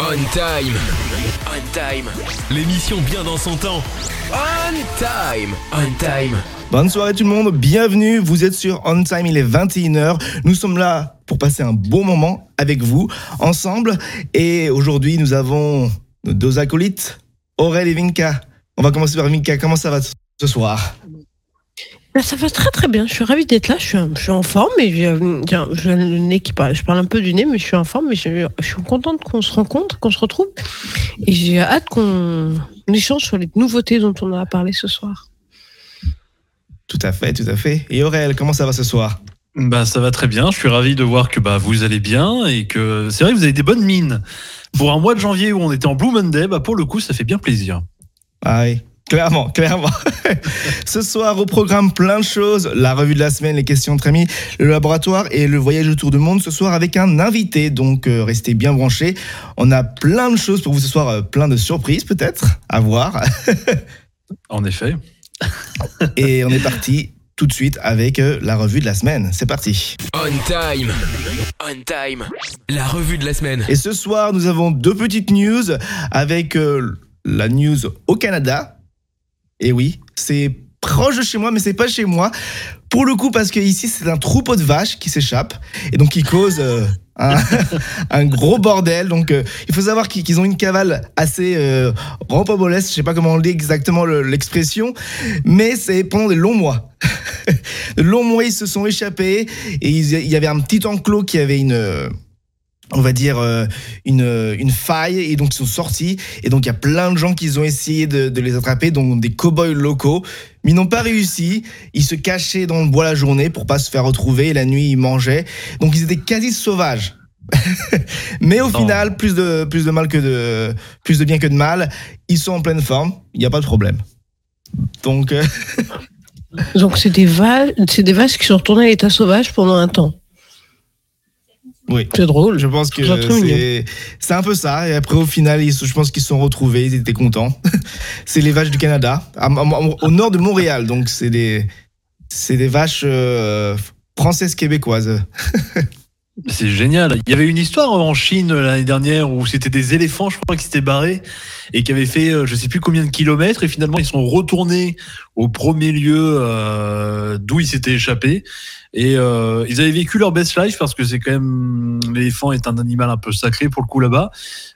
On time. On time. L'émission bien dans son temps. On time. On time. Bonne soirée tout le monde, bienvenue, vous êtes sur On Time, il est 21h. Nous sommes là pour passer un bon moment avec vous, ensemble. Et aujourd'hui, nous avons nos deux acolytes, Aurel et Vinka. On va commencer par Vinka, comment ça va ce soir? Ça va très très bien. Je suis ravie d'être là. Je suis, je suis en forme et j'ai j'ai- j'ai le nez qui parle. Je parle un peu du nez, mais je suis en forme. Mais je, je suis contente qu'on se rencontre, qu'on se retrouve. Et j'ai hâte qu'on échange sur les nouveautés dont on a parlé ce soir. Tout à fait, tout à fait. Et Aurel, comment ça va ce soir? Bah ça va très bien. Je suis ravi de voir que bah vous allez bien et que c'est vrai que vous avez des bonnes mines. Pour un mois de janvier où on était en Blue Monday, bah pour le coup ça fait bien plaisir. Ah oui, clairement, clairement. Ce soir, au programme, plein de choses. La revue de la semaine, les questions de Trémy, le laboratoire et le voyage autour du monde ce soir avec un invité. Donc, euh, restez bien branchés. On a plein de choses pour vous ce soir, euh, plein de surprises peut-être à voir. En effet. et on est parti tout de suite avec euh, la revue de la semaine. C'est parti. On time. On time. La revue de la semaine. Et ce soir, nous avons deux petites news avec la news au Canada. Et oui, c'est proche de chez moi, mais c'est pas chez moi. Pour le coup, parce que ici, c'est un troupeau de vaches qui s'échappe et donc qui cause euh, un, gros bordel. Donc, euh, il faut savoir qu'ils ont une cavale assez euh, rocambolesque. Je sais pas comment on dit exactement le- l'expression, mais c'est pendant des longs mois. de longs mois, ils se sont échappés et il y avait un petit enclos qui avait une euh, on va dire euh, une, euh, une faille et donc ils sont sortis. Et donc il y a plein de gens qui ont essayé de, de les attraper donc des cow-boys locaux. Mais ils n'ont pas réussi. Ils se cachaient dans le bois la journée pour pas se faire retrouver. Et la nuit ils mangeaient. Donc ils étaient quasi sauvages. Mais au Non. final plus de plus de mal que de plus de bien que de mal ils sont en pleine forme. Il n'y a pas de problème. Donc euh, Donc, c'est des, vaches, c'est des vaches qui sont retournées à l'état sauvage pendant un temps. Oui C'est drôle. Je pense que c'est un peu ça. Et après, au final, ils, je pense qu'ils se sont retrouvés, ils étaient contents. c'est les vaches du Canada, à- à- au nord de Montréal. Donc, c'est des, c'est des vaches euh, françaises québécoises. C'est génial. Il y avait une histoire en Chine l'année dernière où c'était des éléphants, je crois, qui s'étaient barrés et qui avaient fait euh, je sais plus combien de kilomètres et finalement ils sont retournés au premier lieu euh, d'où ils s'étaient échappés et euh, ils avaient vécu leur best life parce que c'est quand même l'éléphant est un animal un peu sacré pour le coup là-bas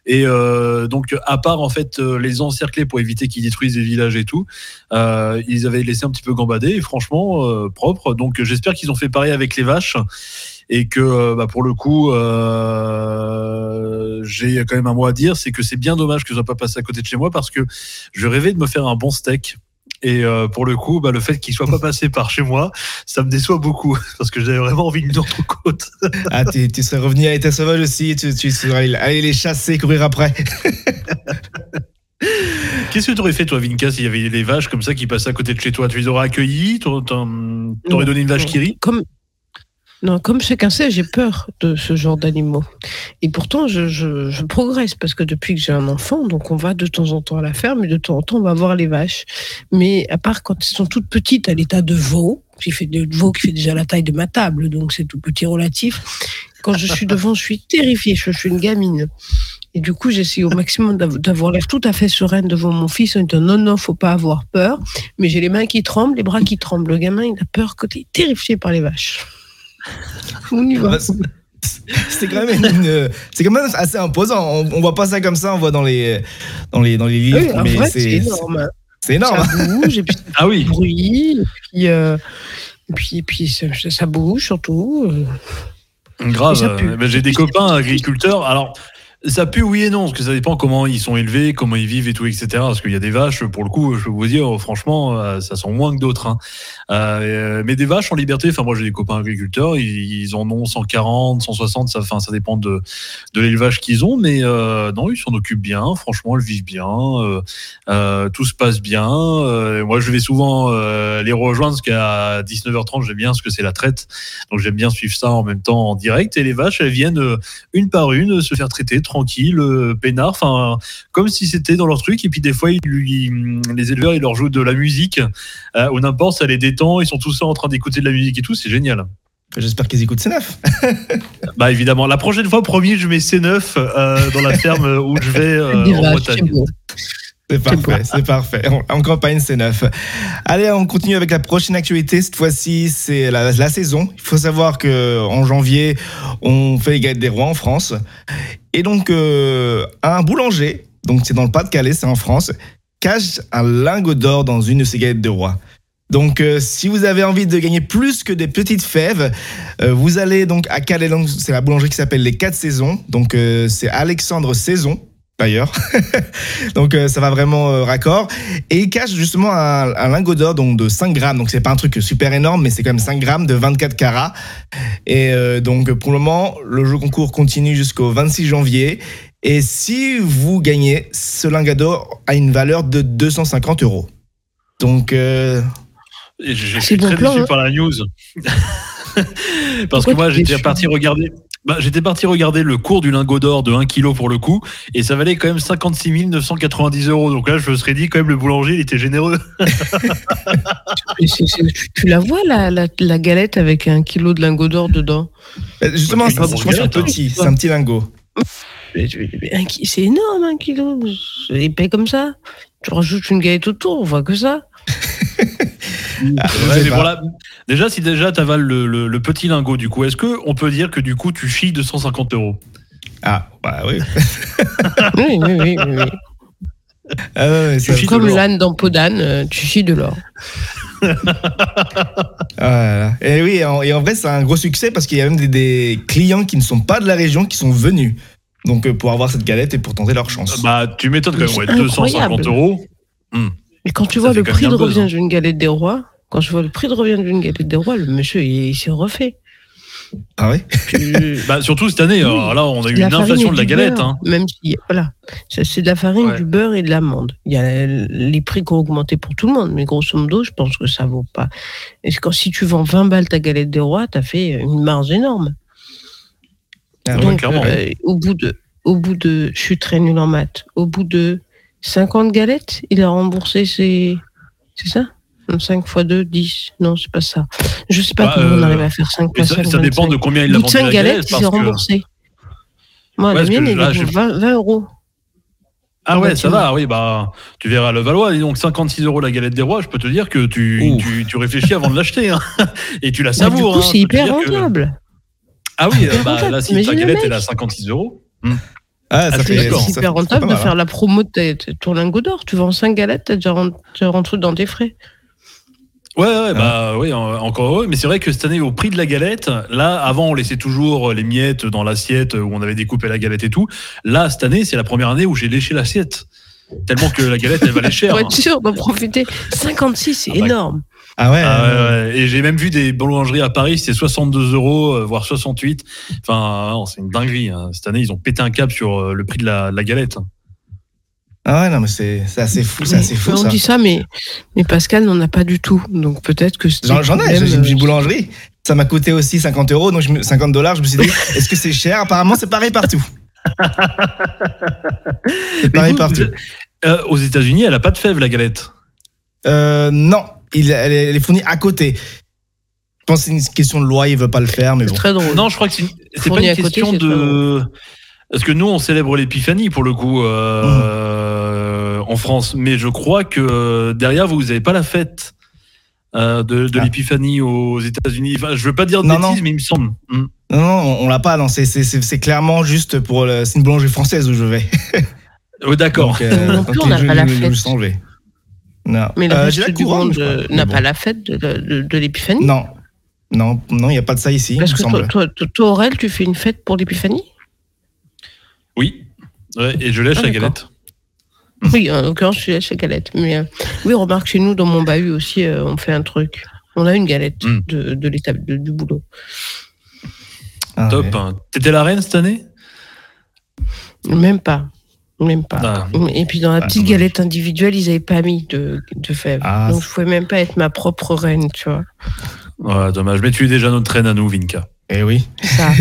et euh, donc à part en fait euh, les encercler pour éviter qu'ils détruisent des villages et tout euh, ils avaient laissé un petit peu gambader et franchement euh, propre donc j'espère qu'ils ont fait pareil avec les vaches et que euh, bah, pour le coup, euh, j'ai quand même un mot à dire, c'est que c'est bien dommage que soit pas passé à côté de chez moi parce que je rêvais de me faire un bon steak. Et euh, pour le coup, bah, le fait qu'il soit pas passé par chez moi, ça me déçoit beaucoup. Parce que j'avais vraiment envie d'une autre côte. Ah, tu, tu serais revenu à l'état sauvage aussi, tu, tu serais allé les chasser, courir après. Qu'est-ce que tu aurais fait toi, Vinka, s'il y avait les vaches comme ça qui passaient à côté de chez toi? Tu les aurais accueillis? T'aurais t'aurais donné une vache qui rit? Comme, non, comme chacun sait, j'ai peur de ce genre d'animaux. Et pourtant, je, je, je progresse parce que depuis que j'ai un enfant, donc on va de temps en temps à la ferme et de temps en temps on va voir les vaches. Mais à part quand elles sont toutes petites à l'état de veau, qui fait de veau qui fait déjà la taille de ma table, donc c'est tout petit relatif. Quand je suis devant, je suis terrifiée. Je, suis une gamine. Et du coup, j'essaie au maximum d'av- d'avoir l'air tout à fait sereine devant mon fils en disant non, non, faut pas avoir peur. Mais j'ai les mains qui tremblent, les bras qui tremblent. Le gamin, il a peur quand il est terrifié par les vaches. On y va. C'est- quand même une- c'est quand même assez imposant. On, on voit pas ça comme ça, on voit dans les dans les dans les livres, Oui, en mais vrai, c'est c'est énorme. c'est énorme. Ça bouge, et puis ça Ah oui. bruit, et puis, euh, et puis, et puis ça, ça bouge surtout. Grave. J'ai des copains agriculteurs. Alors, ça pue oui et non, parce que ça dépend comment ils sont élevés, comment ils vivent et tout, etc. Parce qu'il y a des vaches, pour le coup, je peux vous dire, franchement, euh, ça sent moins que d'autres. hein. Euh, mais des vaches en liberté, enfin moi j'ai des copains agriculteurs, ils, en ont 140, 160, ça, enfin, ça dépend de, de l'élevage qu'ils ont, mais euh, non, ils s'en occupent bien, franchement, elles vivent bien, euh, euh, tout se passe bien. Euh, moi je vais souvent euh, les rejoindre, parce qu'à 19h30, j'aime bien ce que c'est la traite, donc j'aime bien suivre ça en même temps en direct, et les vaches, elles viennent euh, une par une se faire traiter tranquille, euh, peinard, enfin comme si c'était dans leur truc. Et puis des fois, ils lui, les éleveurs, ils leur jouent de la musique euh, ou n'importe, ça les détend. Ils sont tous là en train d'écouter de la musique et tout. C'est génial. J'espère qu'ils écoutent C9. bah évidemment, la prochaine fois, promis, je mets C9 euh, dans la ferme où je vais euh, en Bretagne. C'est parfait, c'est parfait. En campagne, c'est neuf. Allez, on continue avec la prochaine actualité. Cette fois-ci, c'est la, saison. Il faut savoir que en janvier, on fait les galettes des rois en France. Et donc, euh, un boulanger, donc c'est dans le Pas-de-Calais, c'est en France, cache un lingot d'or dans une de ses galettes de roi. Donc, euh, si vous avez envie de gagner plus que des petites fèves, euh, vous allez donc à Calais. C'est la boulangerie qui s'appelle Les Quatre Saisons. Donc, c'est Alexandre Saison d'ailleurs. donc euh, ça va vraiment euh, raccord. Et il cache justement un, lingot d'or donc de 5 grammes. Donc c'est pas un truc super énorme, mais c'est quand même 5 grammes de 24 carats. Et euh, donc pour le moment, le jeu concours continue jusqu'au 26 janvier. Et si vous gagnez, ce lingot d'or a une valeur de 250 euros. Donc... J'ai suis très déçu hein. par la news. Parce que moi, j'étais parti regarder. Bah, j'étais parti regarder le cours du lingot d'or de 1 kg pour le coup, et ça valait quand même 56 990 euros. Donc là, je me serais dit, quand même, le boulanger, il était généreux. tu la vois, la, la, galette avec un kilo de lingot d'or dedans? Euh, Justement, c'est un petit, c'est un petit lingot. C'est énorme, un kilo. Il paye comme ça. Tu rajoutes une galette autour, on voit que ça. Ah, déjà, si déjà tu avales le, petit lingot, du coup, est-ce qu'on peut dire que du coup tu chies 250 euros? Ah, bah oui. oui, oui, oui. oui. Ah comme l'âne dans Podane, euh, tu chies de l'or. Ah et oui, et en vrai, c'est un gros succès parce qu'il y a même des, clients qui ne sont pas de la région qui sont venus. Donc, euh, pour avoir cette galette et pour tenter leur chance. Bah, tu m'étonnes quand même, ouais, 250 euros. Hmm. Et quand tu vois le prix de revient d'une galette des rois, quand je vois le prix de revient d'une galette des rois, le monsieur, il, s'est refait. Ah oui bah, Surtout cette année, là, on a eu une inflation de la galette. hein. Même si, voilà, c'est de la farine, du beurre et de l'amande. Il y a les prix qui ont augmenté pour tout le monde, mais grosso modo, je pense que ça vaut pas. Et quand, si tu vends 20 balles ta galette des rois, tu as fait une marge énorme. Ah Donc, euh, au bout de, au bout de, je suis très nul en maths, au bout de 50 galettes, il a remboursé ses, c'est ça? 5 x 2, 10. Non, c'est pas ça. Je sais pas bah, comment on arrive à faire 5 x 5. Ça, dépend de combien il a vendu 5 galettes, il s'est remboursé. Moi, la mienne, il est 20, euros. Ah ouais, ça va, oui, bah, tu verras le Valois, donc 56 euros la galette des rois, je peux te dire que tu, tu, tu, réfléchis avant de l'acheter, hein. et tu la savoures. du coup, hein, c'est hyper rentable. Ah oui, bah, là, si ta galette, elle a 56 euros. Hmm. Ah, ça ah, c'est hyper rentable de faire la promo de ton lingot d'or. Tu vends 5 galettes, tu rentré dans tes frais. Ouais, ouais, bah oui, encore heureux. Mais c'est vrai que cette année, au prix de la galette, là, avant, on laissait toujours les miettes dans l'assiette où on avait découpé la galette et tout. Là, cette année, c'est la première année où j'ai léché l'assiette. Tellement que la galette, elle valait cher. Ouais, sûr, d'en profiter. 56, c'est ah bah, énorme. Ah ouais, ah Et j'ai même vu des boulangeries à Paris, c'est 62 euros, euh, voire 68. Enfin, c'est une dinguerie. Hein. Cette année, ils ont pété un cap sur euh, le prix de la, la galette. Ah ouais, non, mais c'est assez fou, c'est assez fou. On dit ça, mais, mais Pascal n'en a pas du tout. Donc peut-être que J'en ai, j'ai une boulangerie. Ça m'a coûté aussi 50 euros, donc 50 dollars. Je me suis dit, est-ce que c'est cher? Apparemment, c'est pareil partout. c'est pareil partout. Euh, aux États-Unis, elle a pas de fève, la galette? Euh, Non, il, elle, est, fournie à côté. Je pense que c'est une question de loi, il veut pas le faire, mais bon. très drôle. Non, je crois que c'est pas une question de. Parce que nous, on célèbre l'épiphanie pour le coup. Euh, mmh en France. Mais je crois que euh, derrière, vous n'avez pas la fête euh, de, de ah. l'épiphanie aux États-Unis. Enfin, je veux pas dire de bêtises, mais il me semble. Hmm. Non, non, on l'a pas. Non, c'est clairement juste pour. C'est une boulangerie française où je vais. oui, d'accord. Euh, non plus, on n'a pas la fête. Non. Mais le reste du monde n'a pas la fête de, de, l'épiphanie? Non. Non, non, il n'y a pas de ça ici. Parce que toi, toi, toi, Aurel, tu fais une fête pour l'épiphanie? Oui. Ouais, et je lèche ah, la galette. Oui, en l'occurrence, je suis chez Galette. Mais euh, oui, remarque, chez nous, dans mon bahut aussi, euh, on fait un truc. On a une galette hmm. de, de l'étape du boulot. Ah, Top. T'étais la reine cette année? Même pas. Même pas. Ah. Et puis dans la ah, petite galette individuelle, ils n'avaient pas mis de, de fèves. Donc je pouvais même pas être ma propre reine, tu vois. Ouais, dommage. Mais tu es déjà notre reine à nous, Vinka. Eh oui. Ça,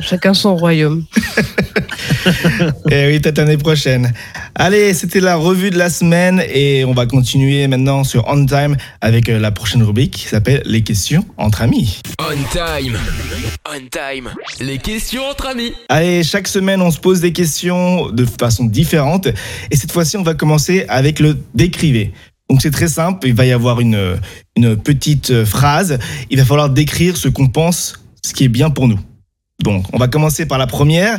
chacun son royaume. et oui, peut-être l'année prochaine. Allez, c'était la revue de la semaine et on va continuer maintenant sur On Time avec euh, la prochaine rubrique qui s'appelle Les questions entre amis. On Time. On Time. Les questions entre amis. Allez, chaque semaine, on se pose des questions de façon différente et cette fois-ci, on va commencer avec le décriver. Donc c'est très simple, il va y avoir une, une petite phrase, il va falloir décrire ce qu'on pense, ce qui est bien pour nous. Donc, on va commencer par la première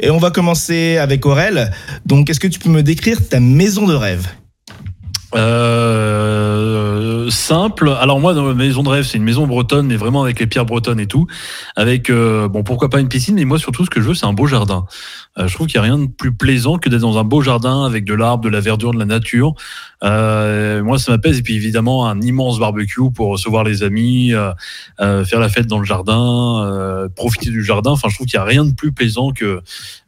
et on va commencer avec Aurel. Donc, est-ce que tu peux me décrire ta maison de rêve? Euh, simple. Alors moi, dans ma maison de rêve, c'est une maison bretonne, mais vraiment avec les pierres bretonnes et tout. Avec, euh, bon, pourquoi pas une piscine, mais moi surtout, ce que je veux, c'est un beau jardin. Euh, je trouve qu'il n'y a rien de plus plaisant que d'être dans un beau jardin avec de l'arbre, de la verdure, de la nature. Moi, ça m'appelle. Et puis évidemment, un immense barbecue pour recevoir les amis, faire la fête dans le jardin, profiter du jardin. Enfin, je trouve qu'il n'y a rien de plus plaisant que,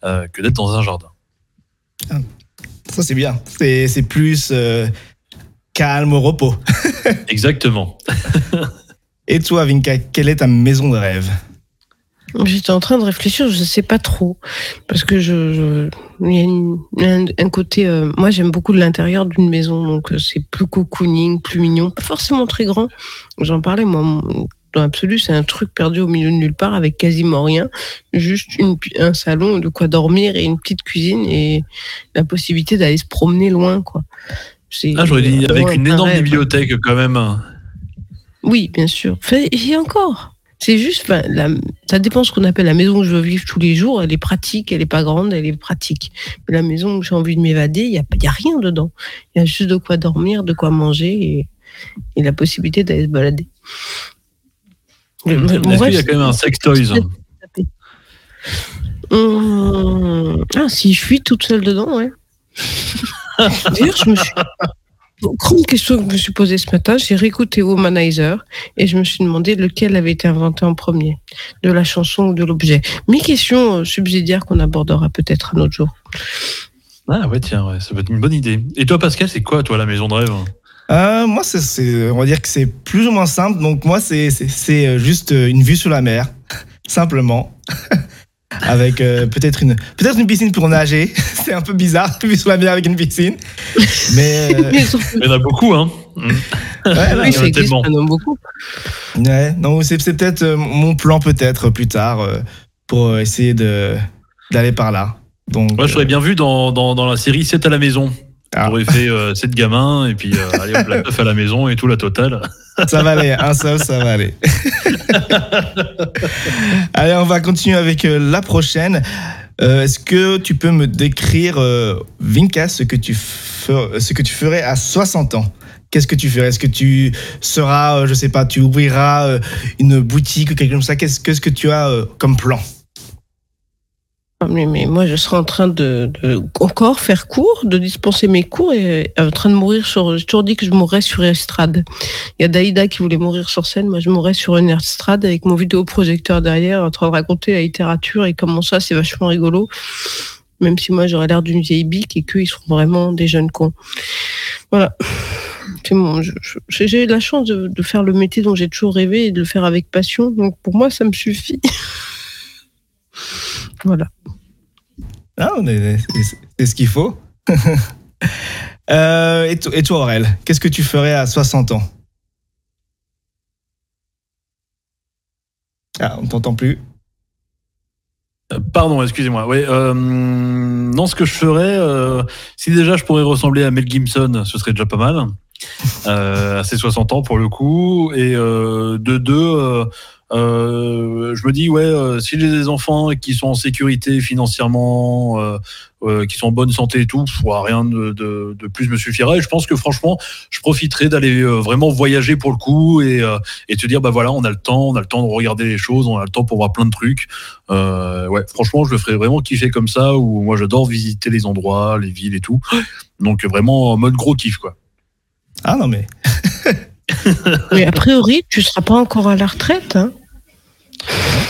que d'être dans un jardin. Ça, c'est bien. C'est plus calme, au repos. Exactement. Et toi, Vinka, quelle est ta maison de rêve? J'étais en train de réfléchir, je ne sais pas trop, parce que je, il y a un, côté. Euh, moi, j'aime beaucoup l'intérieur d'une maison, donc euh, c'est plus cocooning, plus mignon, pas forcément très grand. J'en parlais moi. Dans l'absolu, c'est un truc perdu au milieu de nulle part avec quasiment rien, juste une, un salon, de quoi dormir et une petite cuisine et la possibilité d'aller se promener loin, quoi. Ah, j'aurais dit avec une énorme bibliothèque quand même. Oui, bien sûr. Et encore, c'est juste, la, ça dépend ce qu'on appelle la maison où je veux vivre tous les jours. Elle est pratique, elle est pas grande, elle est pratique. Mais la maison où j'ai envie de m'évader, il n'y a, y a rien dedans. Il y a juste de quoi dormir, de quoi manger et, et la possibilité d'aller se balader. Qu'il y a quand même un sex toys hum, Ah, si je suis toute seule dedans, ouais. D'ailleurs, je me suis. Grande question que je me suis posée ce matin, j'ai réécouté Womanizer et je me suis demandé lequel avait été inventé en premier, de la chanson ou de l'objet. Mes questions euh, subsidiaires qu'on abordera peut-être un autre jour. Ah ouais, tiens, ouais, ça peut être une bonne idée. Et toi, Pascal, c'est quoi, toi, la maison de rêve? Euh, moi, c'est, on va dire que c'est plus ou moins simple. Donc moi, c'est, c'est euh, juste une vue sur la mer, simplement. avec euh, peut-être une peut-être une piscine pour nager. c'est un peu bizarre sur la mer avec une piscine. Mais euh, il y en a beaucoup, hein. Ouais, oui, c'est tellement. Il y en a beaucoup. Ouais, non, c'est, peut-être euh, mon plan peut-être plus tard pour essayer de d'aller par là. Donc. Moi, je serais bien vu dans, dans, dans la série 7 à la maison. Ah. On aurait fait euh, sept gamins et puis euh, allez hop, la à la maison et tout, la totale. Ça va aller, un seul, ça va aller. allez, on va continuer avec euh, la prochaine. Est-ce que tu peux me décrire, Vinka, ce que, tu ce que tu ferais à 60 ans? Qu'est-ce que tu ferais? Est-ce que tu seras, je sais pas, tu ouvriras une boutique ou quelque chose comme ça? Qu'est-ce que tu as comme plan? Mais, moi, je serais en train de, de, encore faire cours, de dispenser mes cours et en train de mourir sur. J'ai toujours dit que je mourrais sur estrade. Il y a Daïda qui voulait mourir sur scène. Moi, je mourrais sur une estrade avec mon vidéoprojecteur derrière, en train de raconter la littérature et comment ça, c'est vachement rigolo. Même si moi, j'aurais l'air d'une vieille bique et qu'eux, ils seront vraiment des jeunes cons. Voilà. J'ai eu la chance de faire le métier dont j'ai toujours rêvé et de le faire avec passion. Donc, pour moi, ça me suffit. Voilà. Ah, c'est ce qu'il faut. Euh, et, toi, Aurel, qu'est-ce que tu ferais à 60 ans? Ah, on t'entend plus. Euh, pardon, excusez-moi. Oui, euh, non, ce que je ferais, si déjà je pourrais ressembler à Mel Gibson, ce serait déjà pas mal. à ses 60 ans pour le coup. Et de deux, euh, je me dis ouais, euh, si j'ai des enfants qui sont en sécurité financièrement, euh, euh qui sont en bonne santé et tout, rien de, de, de, plus me suffira. Et je pense que franchement, je profiterai d'aller euh, vraiment voyager pour le coup et, et te dire bah voilà, on a le temps, on a le temps de regarder les choses, on a le temps pour voir plein de trucs. ouais, franchement, je le ferai vraiment kiffer comme ça. Où moi, j'adore visiter les endroits, les villes et tout. Donc vraiment en mode gros kiff quoi. Ah non mais. mais a priori, tu seras pas encore à la retraite. Hein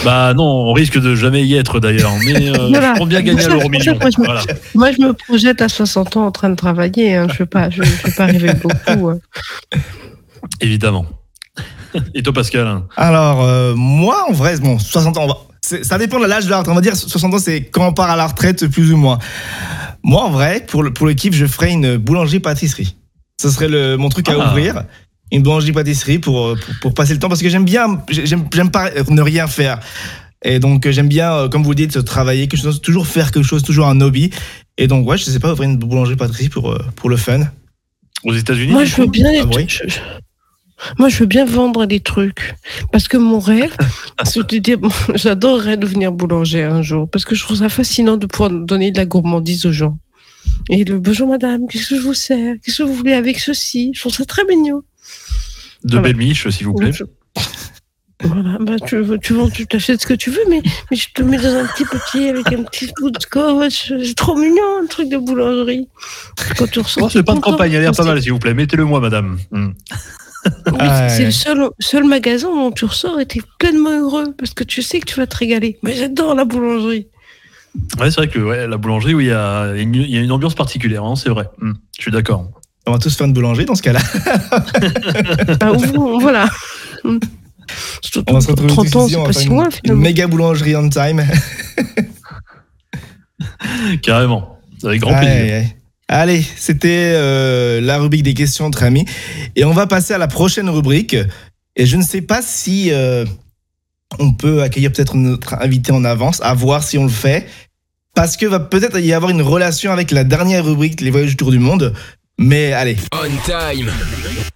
bah non, on risque de jamais y être d'ailleurs. Mais euh, je prends bien gagner à l'euro million. Moi, je me projette à 60 ans en train de travailler. Hein. Je ne veux pas, je, je pas arriver beaucoup. Hein. Évidemment. Et toi, Pascal Alors, euh, moi, en vrai, bon, 60 ans, ça dépend de l'âge de la retraite. On va dire 60 ans, c'est quand on part à la retraite, plus ou moins. Moi, en vrai, pour l'équipe, je ferais une boulangerie-pâtisserie. Ce serait le, mon truc à ah. ouvrir. Une boulangerie-pâtisserie pour, pour, passer le temps. Parce que j'aime bien, j'aime, j'aime pas ne rien faire. Et donc, j'aime bien, comme vous dites, travailler quelque chose, toujours faire quelque chose, toujours un hobby. Et donc, ouais, je sais pas, ouvrir une boulangerie-pâtisserie pour, pour le fun. Aux États-Unis Moi, je veux bien. Ah, moi, je veux bien vendre des trucs. Parce que mon rêve, c'est de dire, j'adorerais devenir boulanger un jour. Parce que je trouve ça fascinant de pouvoir donner de la gourmandise aux gens. Et le bonjour madame, qu'est-ce que je vous sers Qu'est-ce que vous voulez avec ceci? Je trouve ça très mignon. De belles miches, s'il vous plaît. Voilà, bah, tu, tu, tu t'achètes ce que tu veux, mais, mais je te mets dans un petit papier avec un petit bout de scotch. C'est trop mignon, un truc de boulangerie. Quand tu ressens. Oh, c'est pas de campagne, il a l'air pas mal, s'il vous plaît. Mettez-le moi, madame. Hmm. Ah, c'est le seul, seul magasin où tu ressors et tu es pleinement heureux parce que tu sais que tu vas te régaler. Mais j'adore la boulangerie. Ouais, c'est vrai que la boulangerie, où il y, a une, y a une ambiance particulière, hein, c'est vrai. Hmm, je suis d'accord. On va tous faire une boulangerie dans ce cas-là. Ah, voilà. On va se retrouver 30 ans, c'est pas si loin, Une méga boulangerie on time. Carrément. Avec grand plaisir. Allez, c'était euh, la rubrique des questions entre amis. Et on va passer à la prochaine rubrique. Et je ne sais pas si euh, on peut accueillir peut-être notre invité en avance, à voir si on le fait. Parce que va peut-être y avoir une relation avec la dernière rubrique, les voyages autour du monde. Mais allez. On time.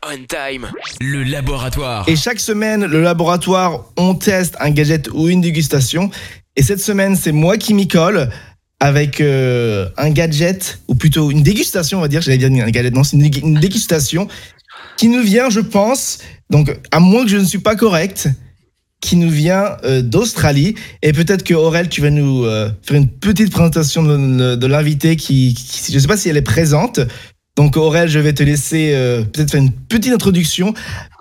On time. Le laboratoire. Et chaque semaine, le laboratoire, on teste un gadget ou une dégustation. Et cette semaine, c'est moi qui m'y colle avec euh, un gadget, ou plutôt une dégustation, on va dire, j'allais dire un gadget, non, c'est une, dégustation qui nous vient, je pense, donc à moins que je ne suis pas correct, qui nous vient euh, d'Australie. Et peut-être que Aurel, tu vas nous euh, faire une petite présentation de, l'invité qui, je ne sais pas si elle est présente. Donc Aurel, je vais te laisser peut-être faire une petite introduction.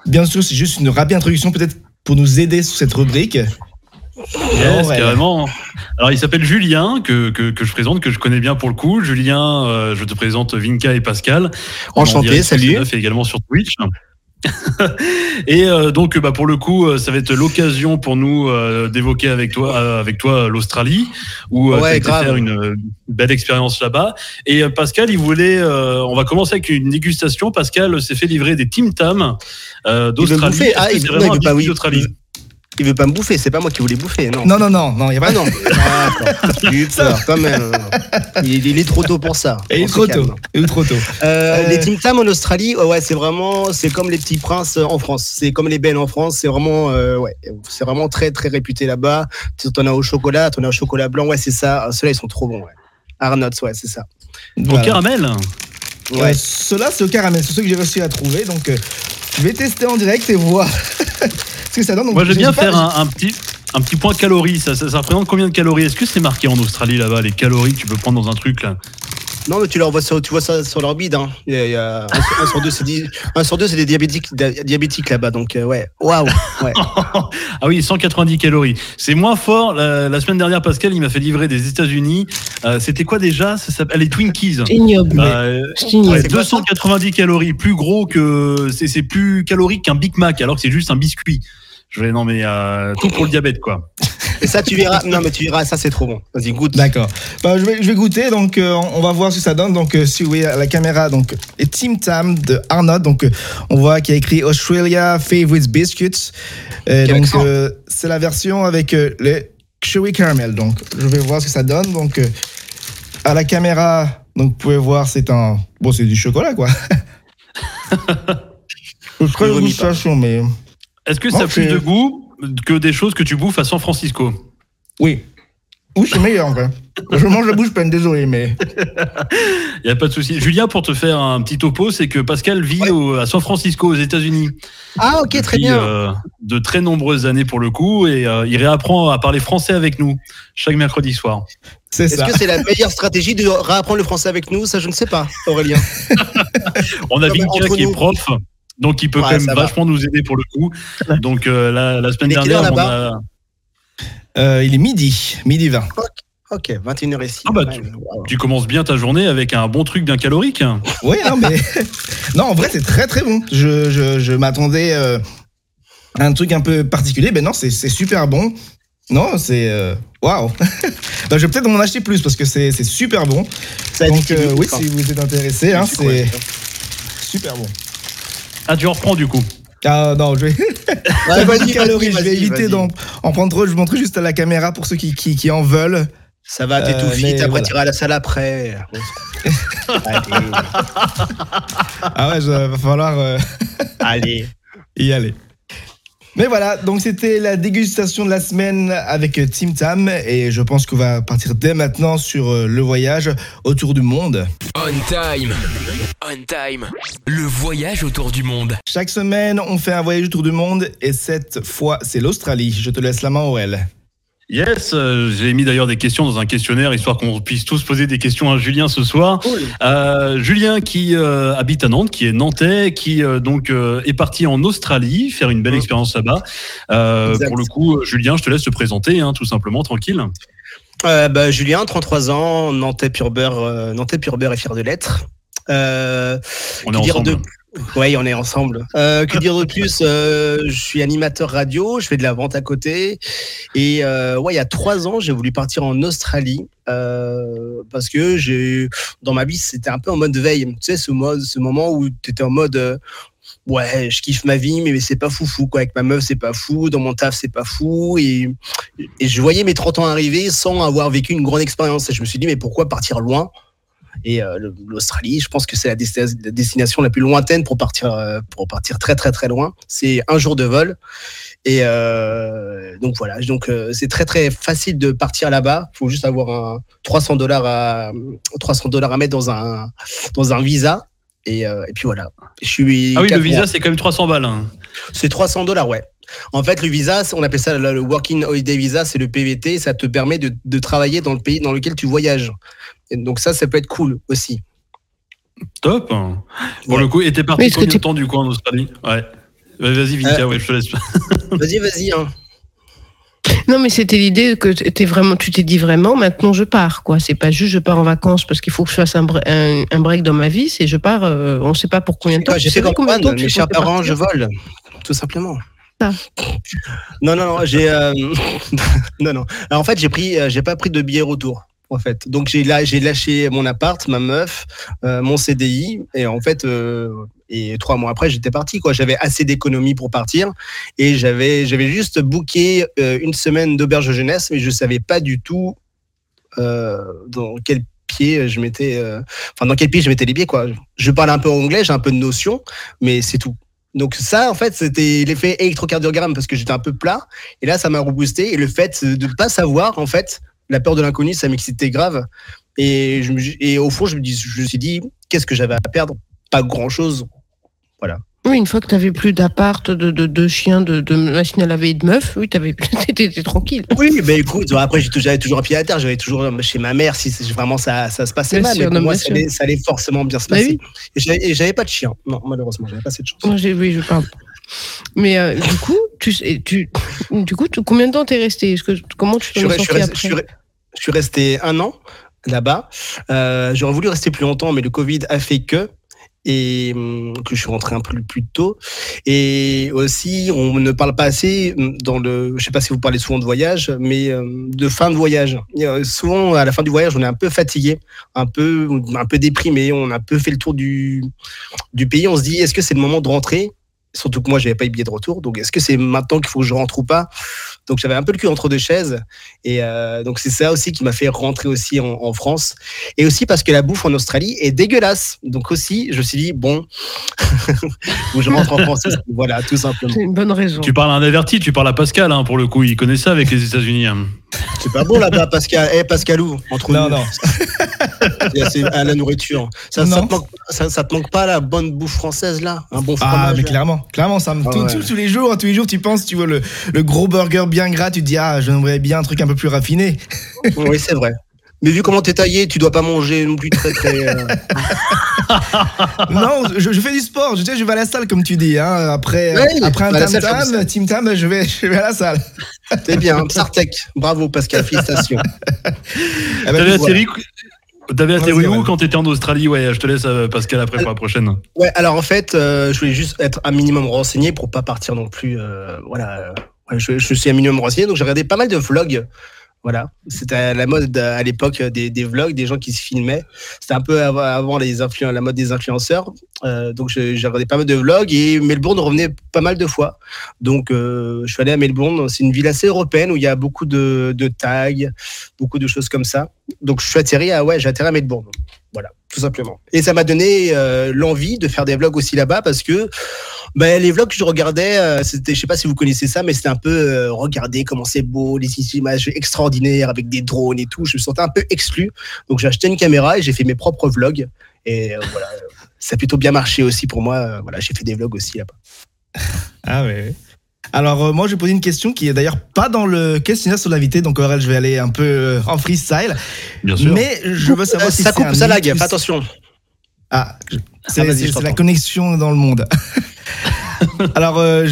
Bien sûr, c'est juste une rapide introduction, peut-être pour nous aider sur cette rubrique. Yes, carrément. Alors, il s'appelle Julien, que, que, que, je présente, que je connais bien pour le coup. Julien, euh, je te présente Vinka et Pascal. Enchanté, salut. Et également sur Twitch. et euh, donc, bah, pour le coup, euh, ça va être l'occasion pour nous d'évoquer avec toi, avec toi l'Australie, où ouais, tu faire une belle expérience là-bas. Et Pascal, il voulait, on va commencer avec une dégustation. Pascal s'est fait livrer des Tim Tam d'Australie. Ah, il, veut pas, oui. d'Australie? Il veut pas me bouffer, c'est pas moi qui voulais bouffer, non. Non, non, non, non, il y a pas. Ah non. Ah, quand même. Il, est trop tôt pour ça. Il est trop tôt. Il est trop tôt. Euh, les Tim Tam en Australie, ouais, c'est vraiment, c'est comme les petits princes en France. C'est comme les belles en France. C'est vraiment, euh, ouais, c'est vraiment très, très réputé là-bas. T'en as au chocolat, t'en as au chocolat blanc, ouais, c'est ça. Ceux-là, ils sont trop bons, ouais. Arnott's, ouais, c'est ça. Au caramel. Ouais. Ceux-là, c'est au caramel. C'est ceux que j'ai réussi à trouver. Donc, euh, je vais tester en direct et voir. Moi, j'aime bien faire un, petit, un petit point calories. Ça, ça, représente combien de calories? Est-ce que c'est marqué en Australie là-bas, les calories que tu peux prendre dans un truc là? Non, mais tu, leur vois, tu vois ça sur leur bide. Hein. Il y a, un, sur deux, c'est un sur deux, c'est des diabétiques, diabétiques là-bas. Donc, euh, ouais. Waouh. Ouais. ah oui, 190 calories. C'est moins fort. La, semaine dernière, Pascal, il m'a fait livrer des États-Unis. Euh, c'était quoi déjà? Ça s'appelle Les Twinkies. Ignoble. Euh, 290 calories. Plus gros que. C'est plus calorique qu'un Big Mac, alors que c'est juste un biscuit. Je vais, non, mais euh, tout pour le diabète, quoi. Et ça, tu verras. Non, mais tu verras, ça, c'est trop bon. Vas-y, goûte. D'accord. Bah, je, vais, je vais goûter, donc euh, on va voir ce que ça donne. Donc, euh, si vous voyez à la caméra, donc, et Tim Tam de Arnaud. Donc, on voit qu'il y a écrit Australia Favorites Biscuits. donc, c'est la version avec le Chewy Caramel. Donc, je vais voir ce que ça donne. Donc, à la caméra, donc, vous pouvez voir, c'est un. Bon, c'est du chocolat, quoi. je très gustation, mais. Est-ce que ça a plus de goût que des choses que tu bouffes à San Francisco? Oui. Oui, c'est meilleur en fait. Je mange la bouche pleine, désolé, mais. Il n'y a pas de souci. Julien, pour te faire un petit topo, c'est que Pascal vit à San Francisco, aux États-Unis. Ah, ok, très bien. Euh, de très nombreuses années pour le coup, et euh, il réapprend à parler français avec nous chaque mercredi soir. C'est Est-ce que c'est la meilleure stratégie de réapprendre le français avec nous? Ça, je ne sais pas, Aurélien. On a Vinka qui est prof. Donc il peut quand même vachement nous aider pour le coup. Donc euh, la, semaine dernière, on a... Euh, il est midi, midi 20. Ok, 21h ici. Ah bah, tu, commences bien ta journée avec un bon truc bien calorique. Oui, non, mais. non, en vrai, c'est très très bon. Je, m'attendais euh, à un truc un peu particulier. Ben non, c'est super bon. Non, c'est. Waouh! Bah, je vais peut-être en acheter plus parce que c'est c'est super bon. Ça Donc, euh, oui, si vous êtes intéressé, hein, c'est super bon. Ah, tu en reprends du coup. Ah non, je vais. Ouais, pas vas-y, de calories, je vais éviter vas-y. d'en en prendre trop. Je vous montrer juste à la caméra pour ceux qui, qui, qui en veulent. Ça va, Euh, t'es tout fit, mais après voilà. t'iras à la salle après. Allez. Ah ouais, il va falloir euh, Allez. y aller. Mais voilà, donc c'était la dégustation de la semaine avec Tim Tam et je pense qu'on va partir dès maintenant sur euh, le voyage autour du monde. On time. On time. Le voyage autour du monde. Chaque semaine, on fait un voyage autour du monde et cette fois, c'est l'Australie. Je te laisse la main, Aurel. Yes, euh, j'ai mis d'ailleurs des questions dans un questionnaire histoire qu'on puisse tous poser des questions à Julien ce soir. Euh, Julien qui euh, habite à Nantes, qui est nantais, qui donc est parti en Australie faire une belle Mhm. expérience là-bas. Pour le coup, Julien, je te laisse te présenter, hein, tout simplement, tranquille. Bah, Julien, 33 ans, Nantais pur beurre, Nantais pur beurre et fier de l'être. On est ensemble. de- Oui, on est ensemble. Euh, que dire de plus euh, Je suis animateur radio, je fais de la vente à côté. Et euh, ouais, il y a trois ans, j'ai voulu partir en Australie parce que j'ai, dans ma vie, c'était un peu en mode veille. Tu sais, ce mode, ce moment où tu étais en mode. Ouais, je kiffe ma vie, mais c'est pas fou fou quoi. Avec ma meuf, c'est pas fou. Dans mon taf, c'est pas fou. Et, et je voyais mes 30 ans arriver sans avoir vécu une grande expérience. Et je me suis dit, mais pourquoi partir loin? Et euh, l'Australie, je pense que c'est la, destina- la destination la plus lointaine pour partir, euh, pour partir très très très loin. C'est un jour de vol. Et euh, donc voilà, donc c'est très très facile de partir là-bas. Il faut juste avoir un 300 dollars à 300 dollars à mettre dans un dans un visa. Et, et puis voilà. Je suis Ah oui, le visa, c'est quand même 300 balles. hein. C'est 300 dollars, ouais. En fait, le visa, on appelle ça le Working Holiday Visa, c'est le PVT. Ça te permet de, de travailler dans le pays dans lequel tu voyages. Et donc ça, ça peut être cool aussi. Top. Pour Ouais. le coup, et t'es parti Oui, est-ce que combien de temps du coup en Australie? Ouais. Vas-y, Vinica, Euh, ouais, je te laisse. Vas-y, vas-y. Hein. Non, mais c'était l'idée que t'es vraiment, tu t'es dit vraiment, maintenant je pars, quoi. C'est pas juste je pars en vacances parce qu'il faut que je fasse un, bre- un, un break dans ma vie, c'est je pars, euh, on sait pas pour combien de temps. Savais comme combien de temps Juan, tu mes chers parents, partir je vole, tout simplement. Non, non, non, j'ai. euh, non, non. Alors, en fait, j'ai pris, euh, j'ai pas pris de billet retour. En fait, donc j'ai là, j'ai lâché mon appart, ma meuf, euh, mon CDI, et en fait, et trois mois après, j'étais parti. Quoi, j'avais assez d'économies pour partir, et j'avais, j'avais juste booké une semaine d'auberge jeunesse, mais je savais pas du tout dans quel pied je mettais, euh, enfin dans quel pied je mettais les pieds. Quoi, je parle un peu anglais, j'ai un peu de notion, mais c'est tout. Donc ça, en fait, c'était l'effet électrocardiogramme parce que j'étais un peu plat. Et là, ça m'a reboosté. Et le fait de ne pas savoir, en fait, la peur de l'inconnu, ça m'excitait grave. Et, je et au fond, je me, dis, je me suis dit, qu'est-ce que j'avais à perdre? Pas grand-chose. Une fois que t'avais plus d'appart, de, de, de chiens, de, de machine à laver et de meufs, oui, plus, t'étais tranquille. Oui, mais écoute, après, j'avais toujours un pied à terre. J'avais toujours chez ma mère si vraiment ça, ça se passait Bien mal. sûr, mais pour moi, ça allait, ça allait forcément bien se Bah passer. oui. Et j'avais- pas de chien. Non, malheureusement, j'avais pas cette chance. Moi, oui, je parle. Mais euh, du coup, tu, tu, du coup, tu- combien de temps t'es resté? Que comment tu t'en es je suis sorti je suis resté un an là-bas. Euh, J'aurais voulu rester plus longtemps, mais le Covid a fait que et hum, que je suis rentré un peu plus tôt. Et aussi, on ne parle pas assez hum, dans le. Je sais pas si vous parlez souvent de voyage, mais euh, de fin de voyage. Euh, souvent, à la fin du voyage, on est un peu fatigué, un peu, un peu déprimé. On a un peu fait le tour du du pays. On se dit, est-ce que c'est le moment de rentrer? Surtout que moi, j'avais pas eu de billet de retour. Donc, est-ce que c'est maintenant qu'il faut que je rentre ou pas? Donc, j'avais un peu le cul entre deux chaises. Et euh, donc, c'est ça aussi qui m'a fait rentrer aussi en, en France. Et aussi parce que la bouffe en Australie est dégueulasse. Donc, aussi, je me suis dit, bon, je rentre en France. aussi. Voilà, tout simplement. C'est une bonne raison. Tu parles à un averti, tu parles à Pascal, hein, pour le coup. Il connaît ça avec les États-Unis. hein. C'est pas bon là-bas, Pascal. Eh, Pascalou, entre Non, nous. non. C'est- C'est à la nourriture. Ça, ça, te manque, ça, ça te manque pas la bonne bouffe française là? Un bon Ah, fromage mais là? clairement, clairement, ça me Ah tous- ouais. tous, tous les jours, tous les jours, tu penses, tu vois le, le gros burger bien gras, tu te dis, ah, j'aimerais bien un truc un peu plus raffiné. Oui, c'est vrai. Mais vu comment t'es taillé, tu dois pas manger non plus très très. euh, non, je, je fais du sport, je, sais, je vais à la salle, comme tu dis. Hein. Après, Ouais, après un tam-tam, comme ça. Tim Tam, je vais, je vais à la salle. T'es bien, Sartek. Bravo Pascal, félicitations. Eh ben, T'avais voilà. T'avais atterri où quand t'étais en Australie Ouais, je te laisse euh, Pascal après pour la prochaine. Ouais, alors en fait, euh, je voulais juste être un minimum renseigné pour pas partir non plus, euh, voilà, euh, je, je, suis un minimum renseigné, donc j'ai regardé pas mal de vlogs voilà, c'était la mode à l'époque des, des, vlogs, des gens qui se filmaient. C'était un peu avant, les la mode des influenceurs. Euh, donc j'ai regardé pas mal de vlogs et Melbourne revenait pas mal de fois. Donc euh, je suis allé à Melbourne. C'est une ville assez européenne où il y a beaucoup de, de tags, beaucoup de choses comme ça. Donc je suis atterri à ouais, j'ai à Melbourne. Voilà, tout simplement. Et ça m'a donné euh, l'envie de faire des vlogs aussi là-bas parce que ben, les vlogs que je regardais, euh, c'était, je sais pas si vous connaissez ça, mais c'était un peu euh, regarder comment c'est beau, les images extraordinaires avec des drones et tout. Je me sentais un peu exclu. Donc j'ai acheté une caméra et j'ai fait mes propres vlogs. Et euh, voilà, ça a plutôt bien marché aussi pour moi. voilà, j'ai fait des vlogs aussi là-bas. Ah ouais. Alors moi je vais poser une question qui est d'ailleurs pas dans le questionnaire sur l'invité, donc Aurel je vais aller un peu en freestyle. Bien sûr. Mais je veux savoir si ça coupe, ça lag, fais attention. Ah, c'est la connexion dans le monde. Alors, euh,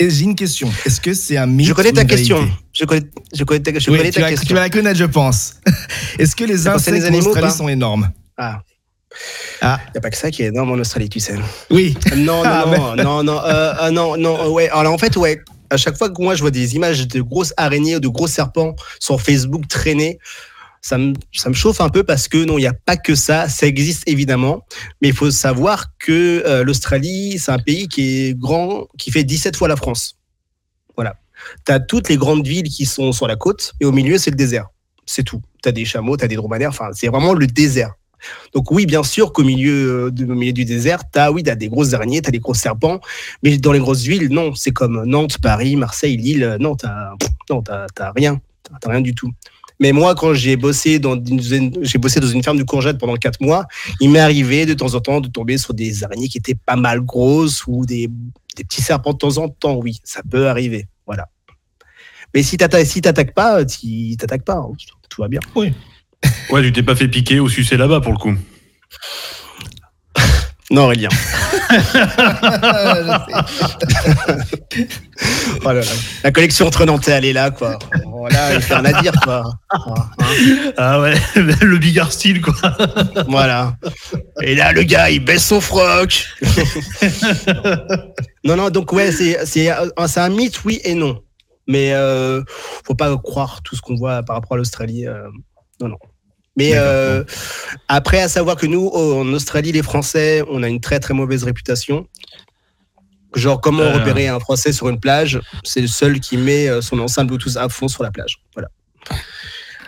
j'ai une question. Est-ce que c'est un mythe Je connais ta question. Je connais, je connais ta, je connais ta question. Tu vas la connaître, je pense. Est-ce que les insectes en Australie sont énormes Ah. Ah. Il n'y a pas que ça qui est énorme en Australie, tu sais. Oui. Non, non, ah, non, non, non, euh, euh, non, non, ouais. Alors en fait, ouais, à chaque fois que moi je vois des images de grosses araignées ou de gros serpents sur Facebook traîner, ça me, chauffe un peu parce que non, il n'y a pas que ça. Ça existe évidemment, mais il faut savoir que euh, l'Australie, c'est un pays qui est grand, qui fait 17 fois la France. Voilà. Tu as toutes les grandes villes qui sont sur la côte et au milieu, c'est le désert. C'est tout. Tu as des chameaux, tu as des dromadaires. Enfin, c'est vraiment le désert. Donc oui, bien sûr qu'au milieu, euh, du, désert, tu as, oui, des grosses araignées, tu as des gros serpents, mais dans les grosses villes, non, c'est comme Nantes, Paris, Marseille, Lille, non, tu n'as rien, tu rien du tout. Mais moi, quand j'ai bossé dans une, j'ai bossé dans une ferme de courgettes pendant quatre mois, il m'est arrivé de temps en temps de tomber sur des araignées qui étaient pas mal grosses ou des, des petits serpents de temps en temps. Oui, ça peut arriver. Voilà. Mais si tu si t'attaques pas, tu t'attaques pas. Hein. Tout va bien. Oui. Ouais, tu t'es pas fait piquer ou sucer là-bas pour le coup. Non, Aurélien. oh La collection entre Nantais, elle est là, quoi. Voilà, il n'y a rien à dire, quoi. Ah ouais, le bigard style, quoi. Voilà. Et là, le gars, il baisse son froc. non, non, donc ouais, c'est un mythe, oui et non. Mais euh, faut pas croire tout ce qu'on voit par rapport à l'Australie. Euh, non, non. Mais euh, après, à savoir que nous, en Australie, les Français, on a une très très mauvaise réputation. Genre, comment euh... repérer un Français sur une plage C'est le seul qui met euh, son enceinte Bluetooth à fond sur la plage. Voilà.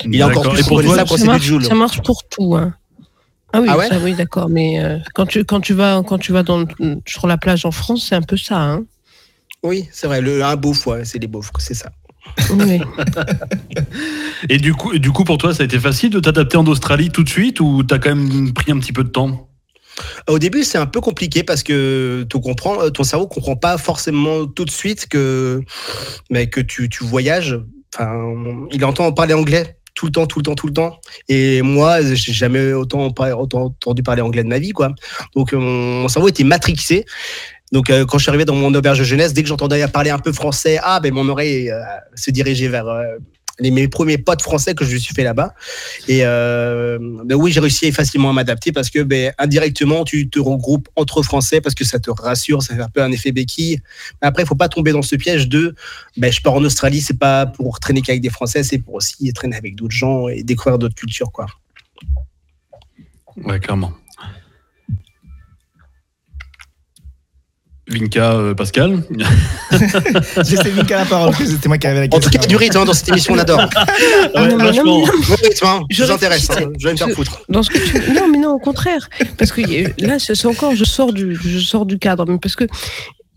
Il est encore plus pour ça, ça, marche, ça marche pour tout. Hein. Ah oui, ah ouais oui d'accord. Mais euh, quand, tu, quand tu vas, quand tu vas dans, sur la plage en France, c'est un peu ça. Hein oui, c'est vrai. Le, un beauf, ouais, c'est les beaufs, c'est ça. Et du coup, du coup, pour toi, ça a été facile de t'adapter en Australie tout de suite ou t'as quand même pris un petit peu de temps? Au début, c'est un peu compliqué parce que tu comprends, ton cerveau comprend pas forcément tout de suite que, mais que tu, tu voyages. Enfin, il entend parler anglais tout le temps, tout le temps, tout le temps. Et moi, j'ai jamais autant, autant entendu parler anglais de ma vie, quoi. Donc, mon cerveau était matrixé. Donc, euh, quand je suis arrivé dans mon auberge de jeunesse, dès que j'entendais parler un peu français, ah, ben mon oreille euh, se dirigeait vers euh, les, mes premiers potes français que je me suis fait là-bas. Et ben oui, j'ai réussi facilement à m'adapter parce que ben, indirectement, tu te regroupes entre Français parce que ça te rassure, ça fait un peu un effet béquille. Mais après, il faut pas tomber dans ce piège de ben, je pars en Australie, c'est pas pour traîner qu'avec des Français, c'est pour aussi traîner avec d'autres gens et découvrir d'autres cultures. Quoi. Ouais, clairement. Vinka euh, Pascal. J'ai laissé Vinka la parole, c'était moi qui avais la question. En tout cas, il y a du rythme hein, dans cette émission, on adore. Ah, non, non, non, hein, je vous intéresse, hein, je vais me faire foutre. Dans ce que tu... Non, mais non, au contraire. Parce que là, c'est encore, je sors, du, je sors du cadre. Mais parce que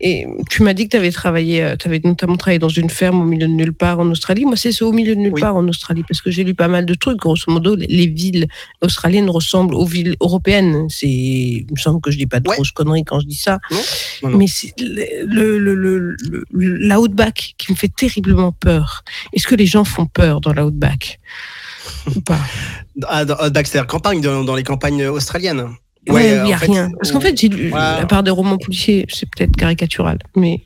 et tu m'as dit que tu avais travaillé, euh, tu avais notamment travaillé dans une ferme au milieu de nulle part en Australie. Moi, c'est au milieu de nulle part en Australie parce que j'ai lu pas mal de trucs. Grosso modo, les villes australiennes ressemblent aux villes européennes. C'est, il me semble que je dis pas de grosses conneries quand je dis ça. Mais c'est le, le, le, l'outback qui me fait terriblement peur. Est-ce que les gens font peur dans l'outback? Ou pas? Ah, dans, c'est-à-dire campagne, dans, dans les campagnes australiennes Ouais, il n'y a rien. Parce qu'en fait, j'ai lu, à part des romans policiers, c'est peut-être caricatural, mais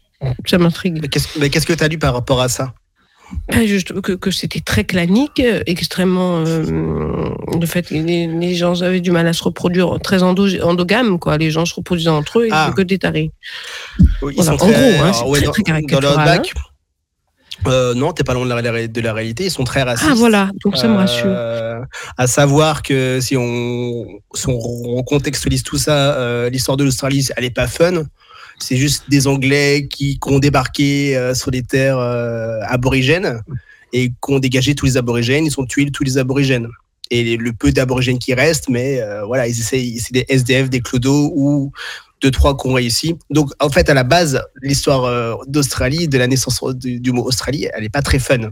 ça m'intrigue. Mais qu'est-ce que tu as lu par rapport à ça? Ah, Juste que, que c'était très clanique, extrêmement. Euh, le fait que les, gens avaient du mal à se reproduire, très endogame, quoi. Les gens se reproduisaient entre eux et ah. que des tarés. en gros, hein, c'est très, très caricatural. Dans le hein. Euh, non, t'es pas loin de la, de la, réalité. Ils sont très racistes. Ah voilà, donc ça me rassure. Euh, à savoir que si on, si on contextualise tout ça, euh, l'histoire de l'Australie, elle est pas fun. C'est juste des Anglais qui, qui ont débarqué sur les terres aborigènes et qui ont dégagé tous les aborigènes. Ils ont tué tous les aborigènes. Et le peu d'aborigènes qui restent, mais voilà, ils essayent, c'est des SDF, des clodos ou deux, trois qui ont réussi. Donc, en fait, à la base, l'histoire d'Australie, de la naissance du, mot Australie, elle n'est pas très fun.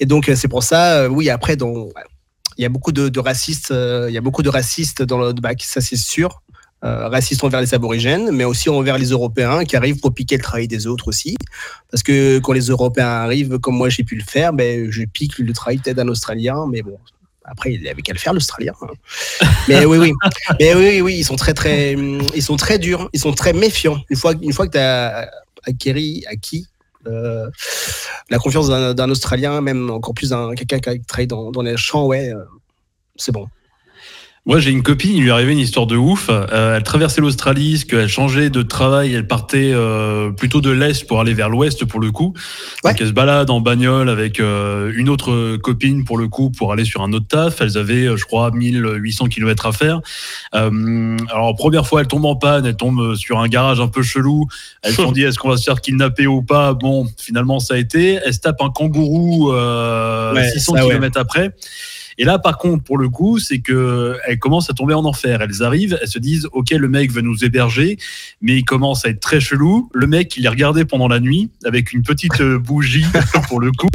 Et donc, c'est pour ça, oui, après, il y a beaucoup de, racistes, il y a beaucoup de racistes dans le bac, ça c'est sûr. Euh, racistes envers les aborigènes, mais aussi envers les Européens qui arrivent pour piquer le travail des autres aussi. Parce que quand les Européens arrivent, comme moi j'ai pu le faire, ben, je pique le travail peut-être d'un Australien, mais bon, après, il avait qu'à le faire, l'Australien. Hein. Mais oui, oui. Mais oui, oui, ils sont très, très, ils sont très durs, ils sont très méfiants. Une fois, une fois que tu as acquis, euh, la confiance d'un Australien, même encore plus d'un quelqu'un qui travaille dans, dans les champs, ouais, euh, c'est bon. Moi, j'ai une copine, il lui arrivait une histoire de ouf. Euh, elle traversait l'Australie, qu'elle changeait de travail, elle partait euh, plutôt de l'est pour aller vers l'ouest pour le coup. Ouais. Donc elle se balade en bagnole avec euh, une autre copine pour le coup pour aller sur un autre taf. Elles avaient, je crois, 1800 km à faire. alors première fois, elle tombe en panne, elle tombe sur un garage un peu chelou. Elles se sont dit est-ce qu'on va se faire kidnapper ou pas? Bon, finalement ça a été. Elle se tape un kangourou ouais, 600 km après. Et là, par contre, pour le coup, c'est que elles commencent à tomber en enfer. Elles arrivent, elles se disent, ok, le mec veut nous héberger, mais il commence à être très chelou. Le mec, il les regardait pendant la nuit avec une petite euh, bougie pour le coup.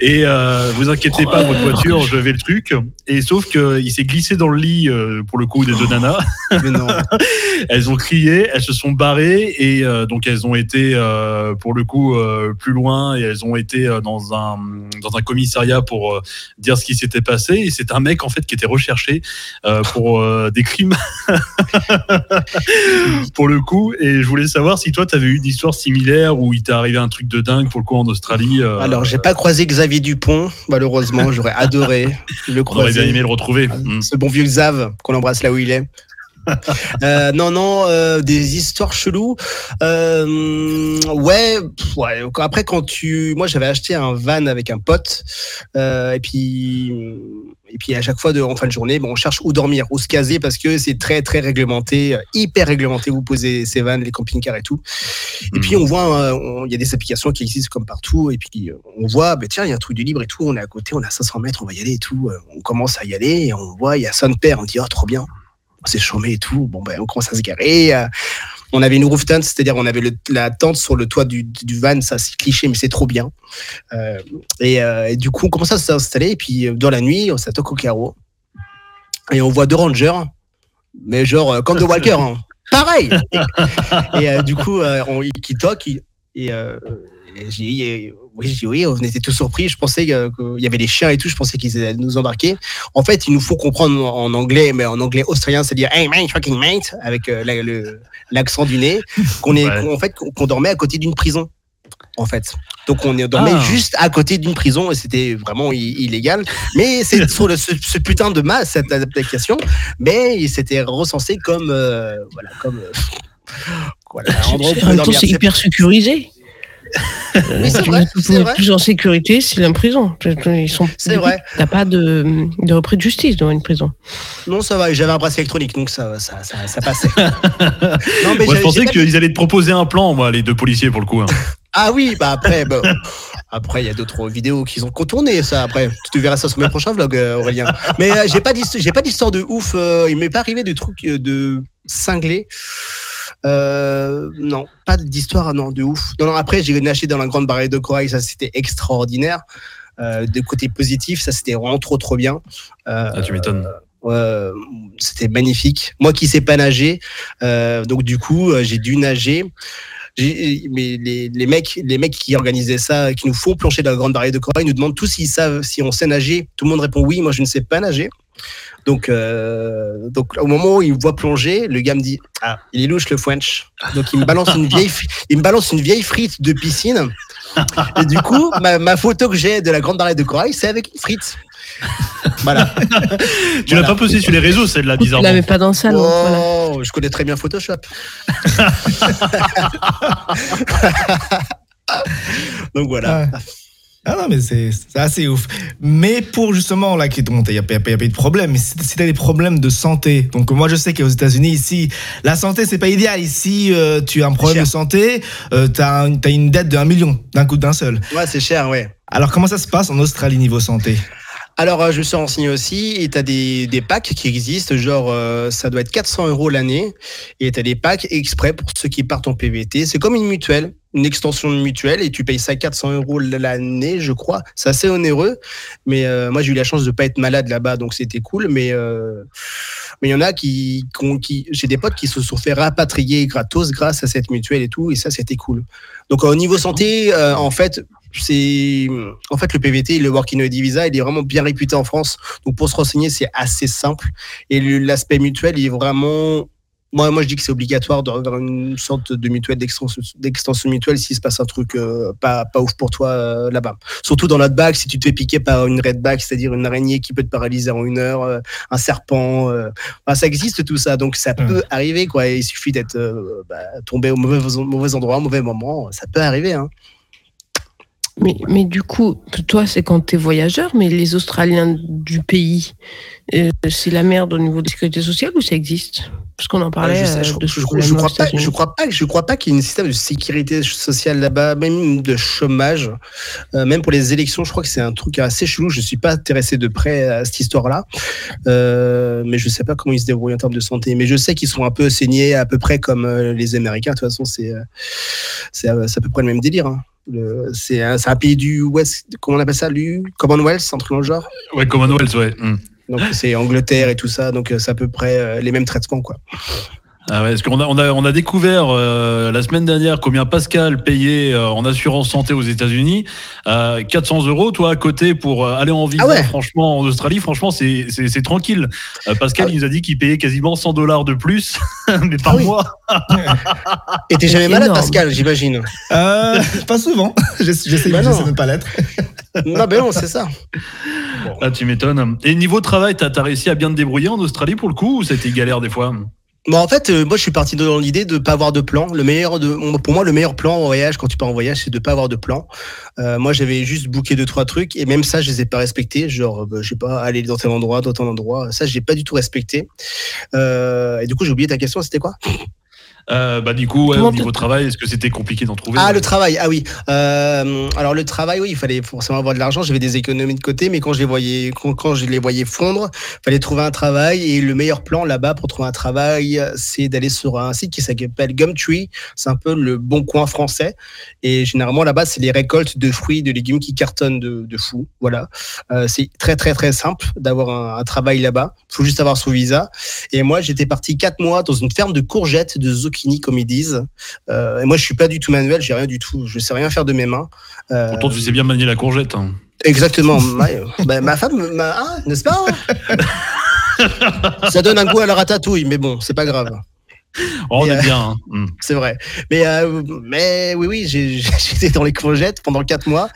Et euh, vous inquiétez pas, votre voiture, je vais le truc. Et sauf que il s'est glissé dans le lit euh, pour le coup des deux nanas. Mais non. elles ont crié, elles se sont barrées et euh, donc elles ont été euh, pour le coup euh, plus loin et elles ont été dans un dans un commissariat pour dire ce qui s'était passé et c'est un mec en fait qui était recherché euh, pour euh, des crimes. Pour le coup et je voulais savoir si toi tu avais eu une histoire similaire où il t'est arrivé un truc de dingue pour le coup en Australie euh, alors j'ai pas croisé Xavier Dupont malheureusement j'aurais adoré le croiser on aurait bien aimé le retrouver. Ce bon vieux Xav qu'on embrasse là où il est euh, non, non, euh, des histoires cheloues. Euh, ouais, ouais, Après, quand tu, moi, j'avais acheté un van avec un pote, et puis, et puis à chaque fois de, en fin de journée, bon, on cherche où dormir, où se caser, parce que c'est très, très réglementé, hyper réglementé. Vous posez ces vannes, les camping-cars et tout. Et puis, hmm. on voit, il y a des applications qui existent comme partout, et puis on voit, bah, tiens, il y a un truc du libre et tout. On est à côté, on a 500 mètres, on va y aller et tout. On commence à y aller, et on voit, il y a son père, on dit, oh, trop bien s'est chômé et tout. Bon, ben, on commence à se garer. Euh, on avait une roof tent, c'est-à-dire on avait la tente sur le toit du, van, ça c'est cliché, mais c'est trop bien. Euh, euh, et, du coup, on commence à s'installer, et puis dans la nuit, on s'attaque au carreau. Et on voit deux rangers, mais genre comme de Walker, hein. pareil. Et, du coup, on, qui toque, et, j'ai oui, je dis oui, on était tous surpris. Je pensais qu'il y avait des chiens et tout. Je pensais qu'ils allaient nous embarquer. En fait, il nous faut comprendre en anglais, mais en anglais australien, c'est-à-dire hey man, fucking mate, avec euh, l'accent du nez, qu'on est, en fait, qu'on dormait à côté d'une prison. En fait, donc on dormait ah. juste à côté d'une prison et c'était vraiment illégal. Mais c'est sur le, ce, putain de masse cette application, mais il s'était recensé comme euh, voilà comme euh, voilà, c'est hyper sécurisé. Oui, c'est vrai. plus en sécurité est en prison. Ils sont. C'est vrai. T'as pas de, de repris de justice dans une prison. Non, ça va. J'avais un bracelet électronique, donc ça, ça, ça, passait. non, mais moi, je pensais qu'ils allaient te proposer un plan, moi, les deux policiers, pour le coup. Hein. ah oui, bah après, bah, après, il y a d'autres vidéos qui ont contourné ça. Après, tu verras ça sur mes prochains vlogs, euh, Aurélien. Mais euh, j'ai pas j'ai pas d'histoire de ouf. Euh, il m'est pas arrivé de trucs de cinglés. Euh, non, pas d'histoire, non, de ouf. Non, non après, j'ai nagé dans la grande barrière de corail, ça c'était extraordinaire. Euh, de côté positif, ça c'était vraiment trop, trop bien. Euh, ah, tu m'étonnes. c'était magnifique. Moi qui sais pas nager, donc du coup, j'ai dû nager. Mais les, les, mecs, les mecs qui organisaient ça, qui nous font plancher dans la grande barrière de corail, nous demandent tous s'ils savent si on sait nager. Tout le monde répond oui. Moi, je ne sais pas nager. Donc, euh, donc au moment où il me voit plonger, le gars me dit ah il est louche le French. Donc il me balance une vieille il me balance une vieille frite de piscine. Et du coup ma, photo que j'ai de la grande barrière de corail c'est avec une frite. Voilà. tu l'as pas posté sur les réseaux celle-là bizarrement. Tu l'avais pas dans le salon. Oh, je connais très bien Photoshop. Donc voilà. Ah. Ah non, mais c'est assez ouf. Mais pour justement, là, il n'y a, pas de problème. Mais si tu as des problèmes de santé, donc moi je sais qu'aux États-Unis, ici, la santé, c'est pas idéal. Ici, euh, tu as un problème de santé, euh, tu as, as, une dette de 1 million d'un coup d'un seul. Ouais, c'est cher, ouais. Alors comment ça se passe en Australie niveau santé? Alors, euh, je me suis renseigné aussi, et tu as des, des, packs qui existent, genre, euh, ça doit être 400 euros l'année, et tu as des packs exprès pour ceux qui partent en PVT. C'est comme une mutuelle, une extension de mutuelle, et tu payes ça 400 euros l'année, je crois. C'est assez onéreux, mais euh, moi, j'ai eu la chance de pas être malade là-bas, donc c'était cool, mais mais il y en a qui, qui j'ai des potes qui se sont fait rapatrier gratos grâce à cette mutuelle et tout, et ça, c'était cool. Donc, au niveau santé, en fait, c'est en fait le PVT, le Working Holiday Visa, il est vraiment bien réputé en France. Donc pour se renseigner, c'est assez simple. Et l'aspect mutuel, il est vraiment moi, moi, je dis que c'est obligatoire d'avoir une sorte de mutuelle d'extension mutuelle s'il se passe un truc euh, pas, pas ouf pour toi euh, là-bas. Surtout dans bague, si tu te fais piquer par une red bag, c'est-à-dire une araignée qui peut te paralyser en une heure, euh, un serpent, ça existe tout ça. Donc ça peut arriver, quoi. Il suffit d'être bah, tombé au mauvais, mauvais endroit, au mauvais moment. Ça peut arriver. Hein. Mais, mais du coup, toi, c'est quand tu es voyageur, mais les Australiens du pays, euh, c'est la merde au niveau de la sécurité sociale ou ça existe? Parce qu'on en parlait. je, euh, de je, je, crois pas, je crois pas, je crois pas qu'il y ait un système de sécurité sociale là-bas, même de chômage, euh, même pour les élections. Je crois que c'est un truc assez chelou. Je suis pas intéressé de près à cette histoire-là, mais je sais pas comment ils se débrouillent en termes de santé. Mais je sais qu'ils sont un peu saignés, à peu près comme les Américains. De toute façon, c'est c'est à peu près le même délire. Hein. C'est un, un, pays du West, comment on appelle ça, du Commonwealth, un truc dans le genre? Ouais, Commonwealth, ouais. Hmm. Donc c'est Angleterre et tout ça, donc euh, c'est à peu près euh, les mêmes traitements, quoi. Ah ouais, parce qu'on a, on a, on a découvert euh, la semaine dernière combien Pascal payait en assurance santé aux États-Unis. 400 euros, toi, à côté, pour aller en visa, ah franchement, en Australie, franchement, c'est, c'est, tranquille. Pascal, ah il nous a dit qu'il payait quasiment 100 dollars de plus, mais par ah mois. Et t'es jamais malade, Pascal, j'imagine euh, Pas souvent. J'essaie bah de ne pas l'être. non, ben non, c'est ça. Ah, tu m'étonnes. Et niveau travail, t'as as réussi à bien te débrouiller en Australie pour le coup ou c'était galère des fois? Bon, en fait, euh, moi, je suis parti dans l'idée de ne pas avoir de plan. Le meilleur de, pour moi, le meilleur plan en voyage, quand tu pars en voyage, c'est de pas avoir de plan. Euh, moi, j'avais juste booké deux trois trucs et même ça, je les ai pas respectés. Genre, bah, je sais pas, aller dans tel endroit, dans tel endroit. Ça, j'ai pas du tout respecté. Euh, et du coup, j'ai oublié ta question. C'était quoi? Euh, bah, du coup, au niveau travail, est-ce que c'était compliqué d'en trouver Ah, le travail, ah oui. Euh, alors, le travail, oui, il fallait forcément avoir de l'argent. J'avais des économies de côté, mais quand je les voyais, quand, je les voyais fondre, il fallait trouver un travail. Et le meilleur plan là-bas pour trouver un travail, c'est d'aller sur un site qui s'appelle Gumtree. C'est un peu le bon coin français. Et généralement, là-bas, c'est les récoltes de fruits, de légumes qui cartonnent de, de fou. Voilà. Euh, c'est très, très, très simple d'avoir un, un travail là-bas. Il faut juste avoir son visa. Et moi, j'étais parti quatre mois dans une ferme de courgettes de zucchini comme ils disent. Euh, et moi, je suis pas du tout manuel, j'ai rien du tout. Je sais rien faire de mes mains. Euh, Pourtant, tu sais bien manier la courgette. Hein. Exactement. Bah, ma, femme, hein, n'est-ce pas? Ça donne un goût à la ratatouille, mais bon, c'est pas grave. Oh, on est bien. Hein. Hmm. C'est vrai. Mais, mais oui, oui, j'étais dans les courgettes pendant 4 mois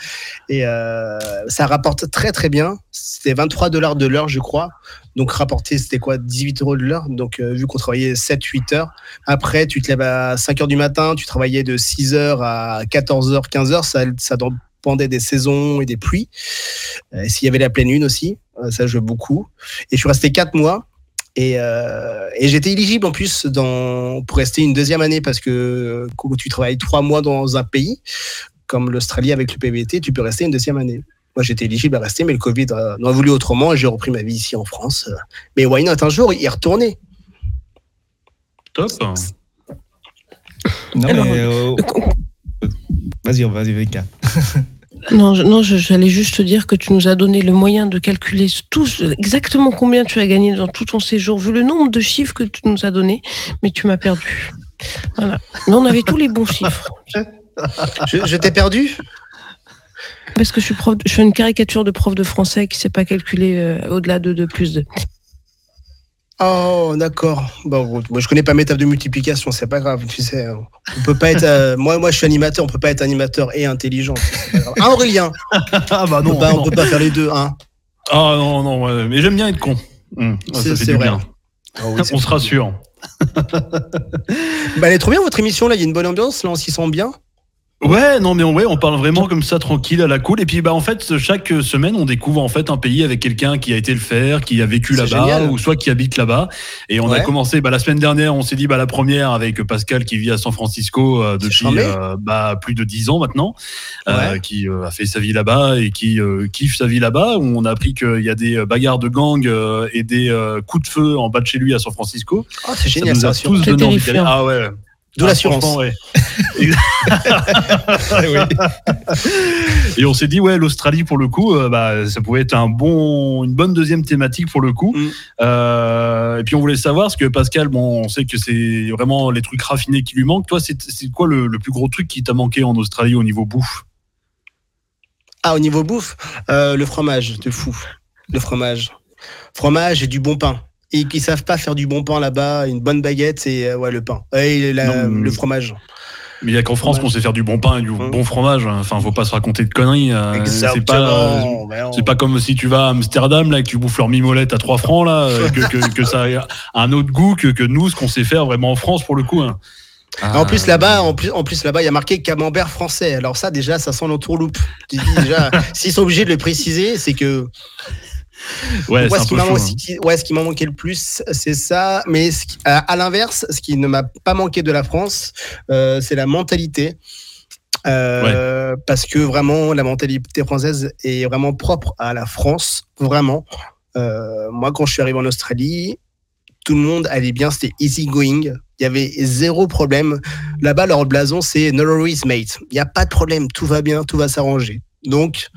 et ça rapporte très très bien. C'était 23 dollars de l'heure, je crois. Donc rapporté, c'était quoi 18 euros de l'heure? Donc euh, vu qu'on travaillait 7-8 heures. Après, tu te lèves à 5 heures du matin, tu travaillais de 6 heures à 14 heures, 15 heures. Ça, ça dépendait des saisons et des pluies. Euh, S'il y avait la pleine lune aussi, euh, ça joue beaucoup. Et je suis resté 4 mois. Et, euh, et j'étais éligible en plus pour rester une deuxième année parce que quand tu travailles 3 mois dans un pays, comme l'Australie avec le PVT, tu peux rester une deuxième année. Moi, j'étais éligible à rester, mais le Covid euh, a voulu autrement et j'ai repris ma vie ici en France. Mais why not? Un jour y retourner Top. Non, mais. Euh, vas-y, vas-y, Vika. Non, je, non, j'allais juste te dire que tu nous as donné le moyen de calculer tous exactement combien tu as gagné dans tout ton séjour, vu le nombre de chiffres que tu nous as donné, mais tu m'as perdu. Voilà. Mais on avait tous les bons chiffres. je t'ai perdu? Parce que je suis, prof, je suis une caricature de prof de français qui ne sait pas calculer euh, au-delà de 2 plus 2. Oh, d'accord. Bon, moi, je connais pas mes tables de multiplication, c'est pas grave, tu sais. On peut pas être. Euh, moi, moi, je suis animateur, on peut pas être animateur et intelligent. Ah, Aurélien Ah, bah non. On peut, pas, peut pas faire les deux, hein. Ah, non, non, mais j'aime bien être con. Hum, c'est vrai. Bien. Ah on se rassure. bah, elle est trop bien, votre émission, là. Il y a une bonne ambiance, là, on s'y sent bien. Ouais, non, mais ouais, on parle vraiment comme ça, tranquille, à la cool. Et puis, bah, en fait, chaque semaine, on découvre en fait un pays avec quelqu'un qui a été le faire, qui a vécu là-bas, ou soit qui habite là-bas. Et on a commencé, bah, la semaine dernière, on s'est dit, bah, la première avec Pascal qui vit à San Francisco euh, depuis euh, bah, plus de dix ans maintenant, euh, qui a fait sa vie là-bas et qui kiffe sa vie là-bas. Où on a appris qu'il y a des bagarres de gang et des coups de feu en bas de chez lui à San Francisco. Oh, c'est génial, ça. Nous a tous donné envie Ah ouais. De l'assurance. Ouais. et on s'est dit, ouais, l'Australie, pour le coup, euh, bah, ça pouvait être un bon, une bonne deuxième thématique pour le coup. Mm. Euh, et puis on voulait savoir, parce que Pascal, bon, on sait que c'est vraiment les trucs raffinés qui lui manquent. Toi, c'est quoi le, le, plus gros truc qui t'a manqué en Australie au niveau bouffe? Ah, au niveau bouffe euh, Le fromage, de fou. Le fromage. Fromage et du bon pain et qui savent pas faire du bon pain là-bas, une bonne baguette et euh, ouais, le pain et le fromage. Mais il y a qu'en France qu'on sait faire du bon pain et du bon fromage. Enfin, faut pas se raconter de conneries. Euh, c'est pas, c'est pas comme si tu vas à Amsterdam là et que tu bouffes leur mimolette à 3 francs là, que, que, ça a un autre goût que, que nous, ce qu'on sait faire vraiment en France pour le coup. Hein. En plus là-bas, en plus, en plus là-bas, il y a marqué camembert français. Alors ça, déjà, ça sent l'entourloupe. déjà, s'ils sont obligés de le préciser, c'est que Ouais, ce, qui ouais, ce qui m'a manqué le plus, c'est ça. Mais à, l'inverse, ce qui ne m'a pas manqué de la France, euh, c'est la mentalité. Euh, parce que vraiment, la mentalité française est vraiment propre à la France, vraiment. Euh, moi, quand je suis arrivé en Australie, tout le monde allait bien, c'était easy going. Il y avait zéro problème. Là-bas, leur blason, c'est no worries, mate. Il n'y a pas de problème, tout va bien, tout va s'arranger. Donc,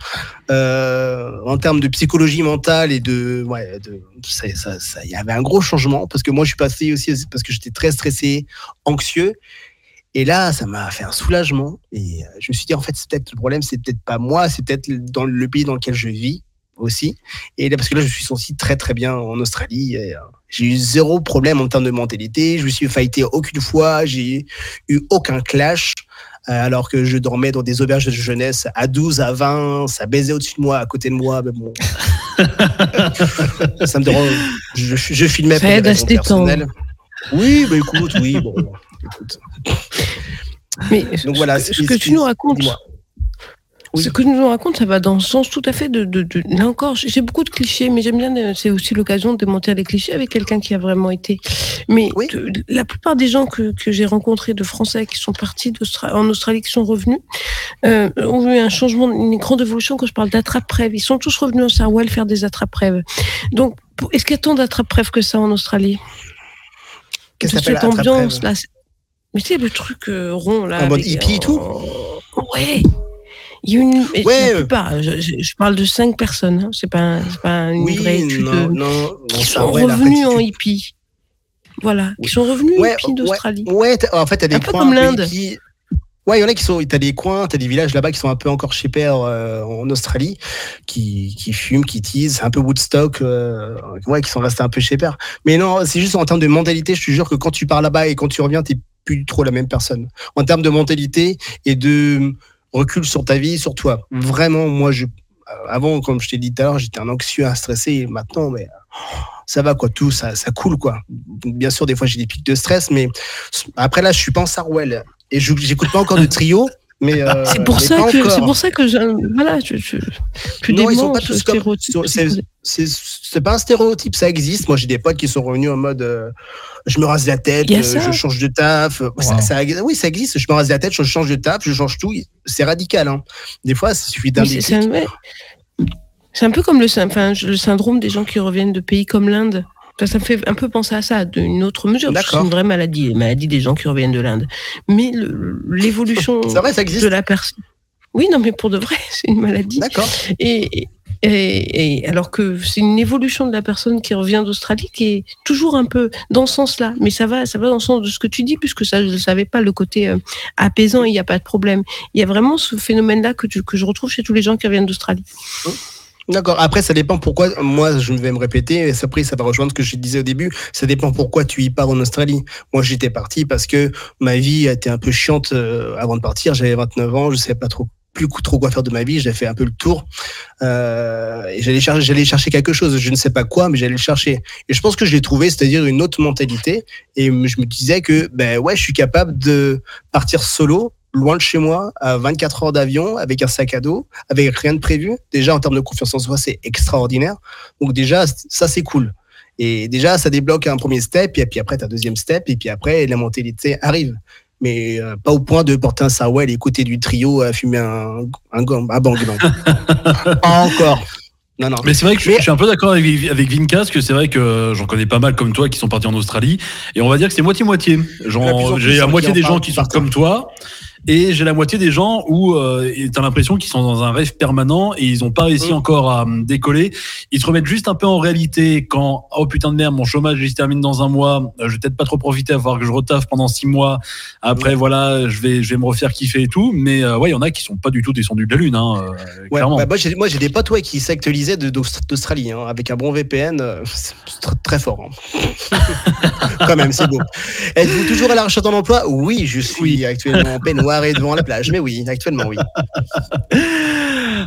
euh, en termes de psychologie mentale et de, ouais, de, ça, il y avait un gros changement parce que moi, je suis passé aussi parce que j'étais très stressé, anxieux. Et là, ça m'a fait un soulagement. Et euh, je me suis dit, en fait, c'est peut-être le problème, c'est peut-être pas moi, c'est peut-être dans le pays dans lequel je vis aussi. Et là, parce que là, je suis senti très, très bien en Australie. Euh, j'ai eu zéro problème en termes de mentalité. Je me suis fighté aucune fois. J'ai eu aucun clash. Euh, alors que je dormais dans des auberges de jeunesse à 12, à 20, ça baisait au-dessus de moi, à côté de moi. Mais bon. ça me dérange. Je, je filmais ça aide à se Oui, bah écoute, oui, bon, écoute. Mais Donc voilà, ce que tu nous racontes, ce que nous raconte, ça va dans le sens tout à fait de. de, de là encore, j'ai beaucoup de clichés, mais j'aime bien. Euh, c'est aussi l'occasion de démonter les clichés avec quelqu'un qui a vraiment été. Mais la plupart des gens que, que j'ai rencontrés de Français qui sont partis en Australie, qui sont revenus, euh, ont eu un changement, une grande évolution quand je parle d'attrape-prève. Ils sont tous revenus en Sarwell faire des attrape-prèves. Donc, est-ce qu'il y a tant d'attrape-prêves que ça en Australie? Qu'est-ce que cette ambiance là. Mais tu sais, le truc euh, rond là. En mode hippie et tout? Ouais. Il y a une, ouais, la je, je, parle de cinq personnes, hein, c'est pas, pas une vraie étude. Non, non, qui sont revenus en hippie. Voilà, qui sont revenus ouais, hippies d'Australie. Ouais, en fait, t'as des un peu comme l'Inde. Ouais, il y en a qui sont. T'as des coins, t'as des villages là-bas qui sont un peu encore chez père euh, en Australie, qui, qui fument, qui teasent, un peu Woodstock, euh, ouais, qui sont restés un peu chez père. Mais non, c'est juste en termes de mentalité, je te jure que quand tu pars là-bas et quand tu reviens, t'es plus trop la même personne. En termes de mentalité et de recule sur ta vie, sur toi. Vraiment, moi, je, avant, comme je t'ai dit tout à l'heure, j'étais un anxieux, un stressé. maintenant, mais ça va quoi, tout ça, ça coule quoi. Bien sûr, des fois j'ai des pics de stress, mais après là, je suis pas en Sarwell et j'écoute pas encore de trio. Mais euh, c'est pour, ça que c'est pour ça que je, voilà, je, je, non, ils sont pas tous comme c'est pas un stéréotype, ça existe. Moi, j'ai des potes qui sont revenus en mode euh, je me rase la tête, euh, je change de taf. oui, ça existe. Je me rase la tête, je change de taf, je change tout. C'est radical. Hein. Des fois, ça suffit d'un C'est un peu comme le, enfin, le syndrome des gens qui reviennent de pays comme l'Inde. Ça, me fait un peu penser à ça, d'une autre mesure. C'est une vraie maladie, la maladie des gens qui reviennent de l'Inde. Mais l'évolution de la personne. Oui, non, mais pour de vrai, c'est une maladie. D'accord. Et, et, alors que c'est une évolution de la personne qui revient d'Australie qui est toujours un peu dans ce sens-là. Mais ça va, ça va dans le sens de ce que tu dis, puisque ça, je ne savais pas, le côté euh, apaisant, il n'y a pas de problème. Il y a vraiment ce phénomène-là que, que je retrouve chez tous les gens qui reviennent d'Australie. D'accord. Après, ça dépend pourquoi. Moi, je vais me répéter. Et après, ça va rejoindre ce que je disais au début. Ça dépend pourquoi tu y pars en Australie. Moi, j'étais parti parce que ma vie a été un peu chiante euh, avant de partir. J'avais 29 ans. Je ne savais pas trop plus trop quoi faire de ma vie. J'ai fait un peu le tour. Euh, et j'allais chercher, j'allais chercher quelque chose. Je ne sais pas quoi, mais j'allais le chercher. Et je pense que je l'ai trouvé, c'est-à-dire une autre mentalité. Et je me disais que, ben ouais, je suis capable de partir solo loin de chez moi, à 24 heures d'avion, avec un sac à dos, avec rien de prévu. Déjà, en termes de confiance en soi, c'est extraordinaire. Donc déjà, ça, c'est cool. Et déjà, ça débloque un premier step, et puis après, tu as un deuxième step, et puis après, la mentalité arrive. Mais euh, pas au point de porter un sarouel et écouter du trio à fumer un, un, un bang. pas encore. Non, non. Mais c'est vrai que je, suis un peu d'accord avec, avec parce que c'est vrai que j'en connais pas mal comme toi qui sont partis en Australie. Et on va dire que c'est moitié-moitié. J'ai la moitié des gens qui sont comme toi. Et j'ai la moitié des gens où euh, tu as l'impression qu'ils sont dans un rêve permanent et ils n'ont pas réussi mm. encore à décoller. Ils se remettent juste un peu en réalité quand, oh putain de merde, mon chômage il se termine dans un mois, euh, je vais peut-être pas trop profiter à voir que je retaffe pendant six mois. Après, voilà, je vais, je vais me refaire kiffer et tout. Mais euh, ouais, il y en a qui sont pas du tout descendus de la Lune. Hein, euh, ouais, bah, moi, j'ai des potes ouais, qui s'actualisaient d'Australie hein, avec un bon VPN. très fort. Hein. quand même, c'est beau. Êtes-vous toujours à la recherche d'un emploi? Oui, je suis actuellement en peignoir devant la plage. Mais oui, actuellement, oui.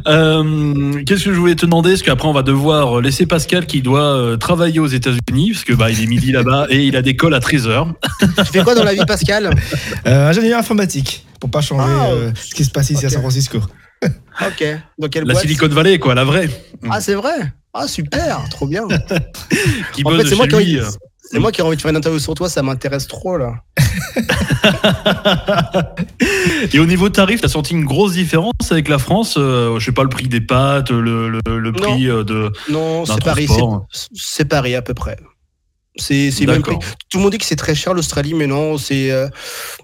Euh, qu'est-ce que je voulais te demander? Parce qu'après, on va devoir laisser Pascal qui doit euh, travailler aux États-Unis, parce que bah, il est midi là-bas et il a des calls à 13h. Tu fais quoi dans la vie, Pascal? Euh, Ingénieur informatique, pour pas changer ah, ce qui se passe ici à San Francisco. ok. Dans quelle la Silicon Valley, quoi, la vraie. Ah, c'est vrai? Ah, super, trop bien. qui en fait, c'est moi, qui... C'est moi qui ai envie de faire une interview sur toi, ça m'intéresse trop là. Et au niveau tarif, t'as senti une grosse différence avec la France euh, Je sais pas le prix des pâtes, le, le, prix euh, de. Non, c'est pareil. C'est pareil à peu près. C'est même Tout le monde dit que c'est très cher l'Australie, mais non, c'est euh,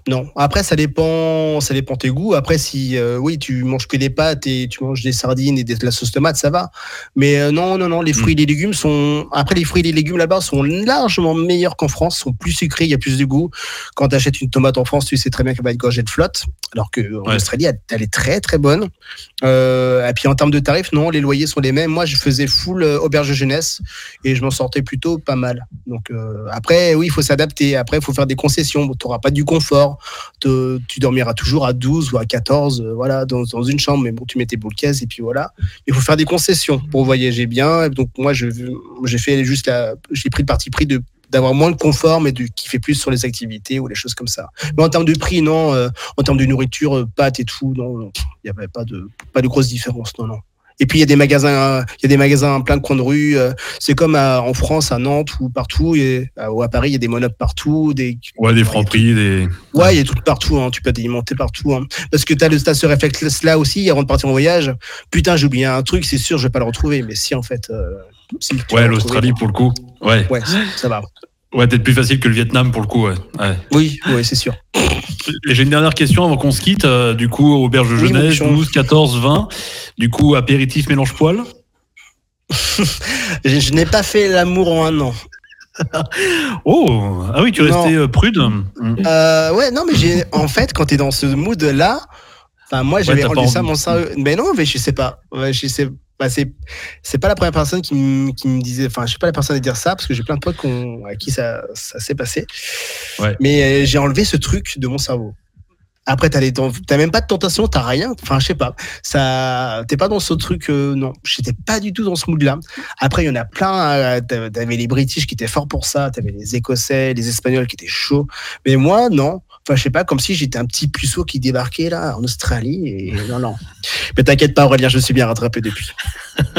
non. Après, ça dépend, ça dépend tes goûts. Après, si euh, oui, tu manges que des pâtes et tu manges des sardines et de la sauce tomate, ça va. Mais euh, non, non, non, les fruits et les légumes sont. Après, les fruits et les légumes là-bas sont largement meilleurs qu'en France, sont plus sucrés, il y a plus de goût. Quand tu achètes une tomate en France, tu sais très bien qu'elle va être gorgée de flotte, alors que en Australie, elle est très très bonne. et puis en termes de tarifs, non, les loyers sont les mêmes. Moi, je faisais full auberge jeunesse et je m'en sortais plutôt pas mal. Donc euh, après, oui, il faut s'adapter. Après, il faut faire des concessions. Tu n'auras pas du confort. tu dormiras toujours à 12 ou à 14, euh, voilà, dans, une chambre. Mais bon, tu mets tes boules et puis voilà. Il faut faire des concessions pour voyager bien. Donc moi, j'ai fait juste j'ai pris le parti pris de d'avoir moins de confort, mais de kiffer plus sur les activités ou les choses comme ça. Mais en termes de prix, non. Euh, en termes de nourriture, pâtes et tout, non, il n'y avait pas de, pas de grosse différence, non, non. Et puis il y a des magasins, il y a des magasins plein de coins de rue. Euh, c'est comme en France, à Nantes ou partout, et, euh, ou à Paris, il y a des monopes partout, des ouais, des francs prix, des ouais, il y a tout partout. Hein, tu peux t'alimenter partout. Hein. Parce que tu as le ce réflexe là aussi avant de partir en voyage. Putain, j'ai oublié un truc, c'est sûr, je vais pas le retrouver. Mais si en fait, euh, ouais, l'Australie pour le coup, ouais, ouais, ça va. Ouais, peut-être plus facile que le Vietnam pour le coup, ouais. Oui, oui, c'est sûr. J'ai une dernière question avant qu'on se quitte. Euh, du coup, auberge de jeunesse, 12, 14, 20. Du coup, apéritif mélange poil Je, n'ai pas fait l'amour en un an. oh, ah oui, tu restais euh, prude euh, Ouais, non, mais j'ai en fait, quand tu es dans ce mood-là, enfin, moi, j'avais rendu ça mon Mais non, mais je sais pas. je sais bah, c'est pas la première personne qui, me disait enfin je suis pas la personne à dire ça parce que j'ai plein de potes à qui ça, ça s'est passé. Mais euh, j'ai enlevé ce truc de mon cerveau. Après t'as même pas de tentation t'as rien. Enfin je sais pas. Ça t'es pas dans ce truc euh, non. J'étais pas du tout dans ce mood là après il y en a plein euh, t'avais les British qui étaient forts pour ça. T'avais les Écossais les Espagnols qui étaient chauds. Mais moi non Enfin, je sais pas, comme si j'étais un petit puceau qui débarquait là en Australie. Et non, non. Mais t'inquiète pas, Aurélien, je suis bien rattrapé depuis.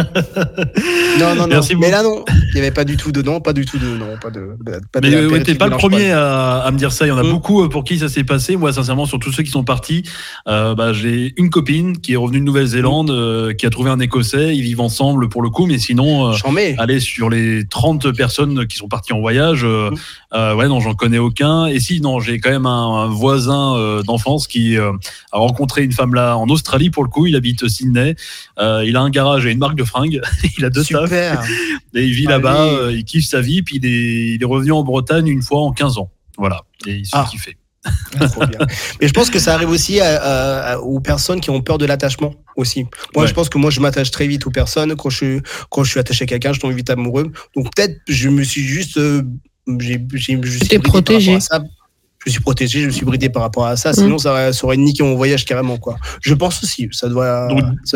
non, non, non. mais là, non. Il n'y avait pas du tout de non, pas du tout de non, pas de. Pas mais euh, t'es pas le premier à, me dire ça. Il y en a mm. beaucoup euh, pour qui ça s'est passé. Moi, sincèrement, sur tous ceux qui sont partis, euh, bah, j'ai une copine qui est revenue de Nouvelle-Zélande, mm. qui a trouvé un Écossais. Ils vivent ensemble pour le coup, mais sinon, aller sur les 30 personnes qui sont parties en voyage, mm. ouais, non, j'en connais aucun. Et si, non, j'ai quand même un un voisin euh, d'enfance qui euh, a rencontré une femme là en Australie pour le coup. Il habite Sydney. Euh, il a un garage et une marque de fringues. il a deux Super. Et il vit là-bas. il kiffe sa vie. Puis il est, il est revenu en Bretagne une fois en 15 ans. Voilà. Et il s'est ah. kiffé. Ah, Mais je pense que ça arrive aussi aux personnes qui ont peur de l'attachement aussi. Moi, je pense que moi, je m'attache très vite aux personnes. Quand je, quand je suis attaché à quelqu'un, je tombe vite amoureux. Donc peut-être, je me suis juste, j'ai, j'ai, protégé. Ça je me suis protégé, je me suis bridé par rapport à ça. Sinon, ça, aurait niqué mon voyage carrément, quoi. Je pense aussi. Ça doit.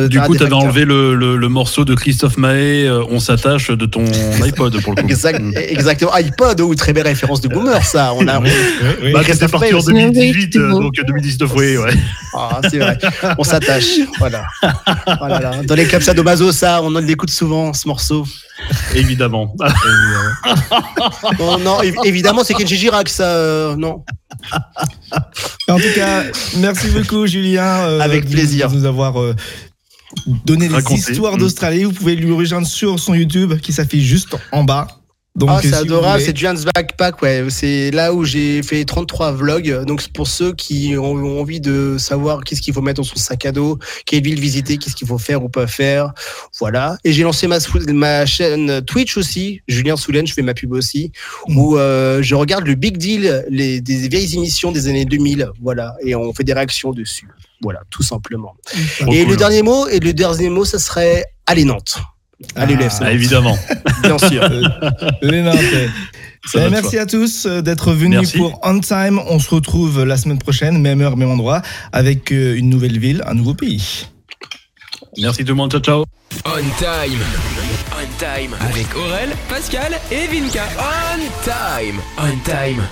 du coup, tu avais enlevé le, le, morceau de Christophe Mahé, euh, On s'attache de ton iPod pour le coup. Mm. exactement. iPod, ou très belle référence de boomer, ça. On a. Bah, c'était parti en 2018, euh, donc 2019, oui, ouais. Ah, c'est vrai. On s'attache. Voilà. voilà. Dans les clubs sadomaso, ça, on l'écoute souvent, ce morceau. Évidemment. non, non, évidemment, c'est Kenji Girac, ça. Euh, non. En tout cas, merci beaucoup, Julien. Euh, Avec plaisir. De nous avoir euh, donné des histoires mm. d'Australie. Vous pouvez lui rejoindre sur son YouTube qui s'affiche juste en bas ah, c'est adorable, c'est Juan's Backpack, ouais. C'est là où j'ai fait 33 vlogs. Donc, pour ceux qui ont envie de savoir qu'est-ce qu'il faut mettre dans son sac à dos, quelle ville visiter, qu'est-ce qu'il faut faire ou pas faire. Voilà. Et j'ai lancé ma, ma chaîne Twitch aussi, Julien Soulen, je fais ma pub aussi, mmh. où euh, je regarde le Big Deal, les, des vieilles émissions des années 2000. Voilà. Et on fait des réactions dessus. Voilà, tout simplement. et le dernier mot, et le dernier mot, ça serait Allez Nantes. Allez, ah, évidemment. Bien sûr. Les eh, merci à tous euh, d'être venus pour On Time. On se retrouve la semaine prochaine, même heure, même endroit, avec euh, une nouvelle ville, un nouveau pays. Merci tout le monde. Ciao, ciao. On Time. On Time. Avec Aurel, Pascal et Vinka. On Time. On Time.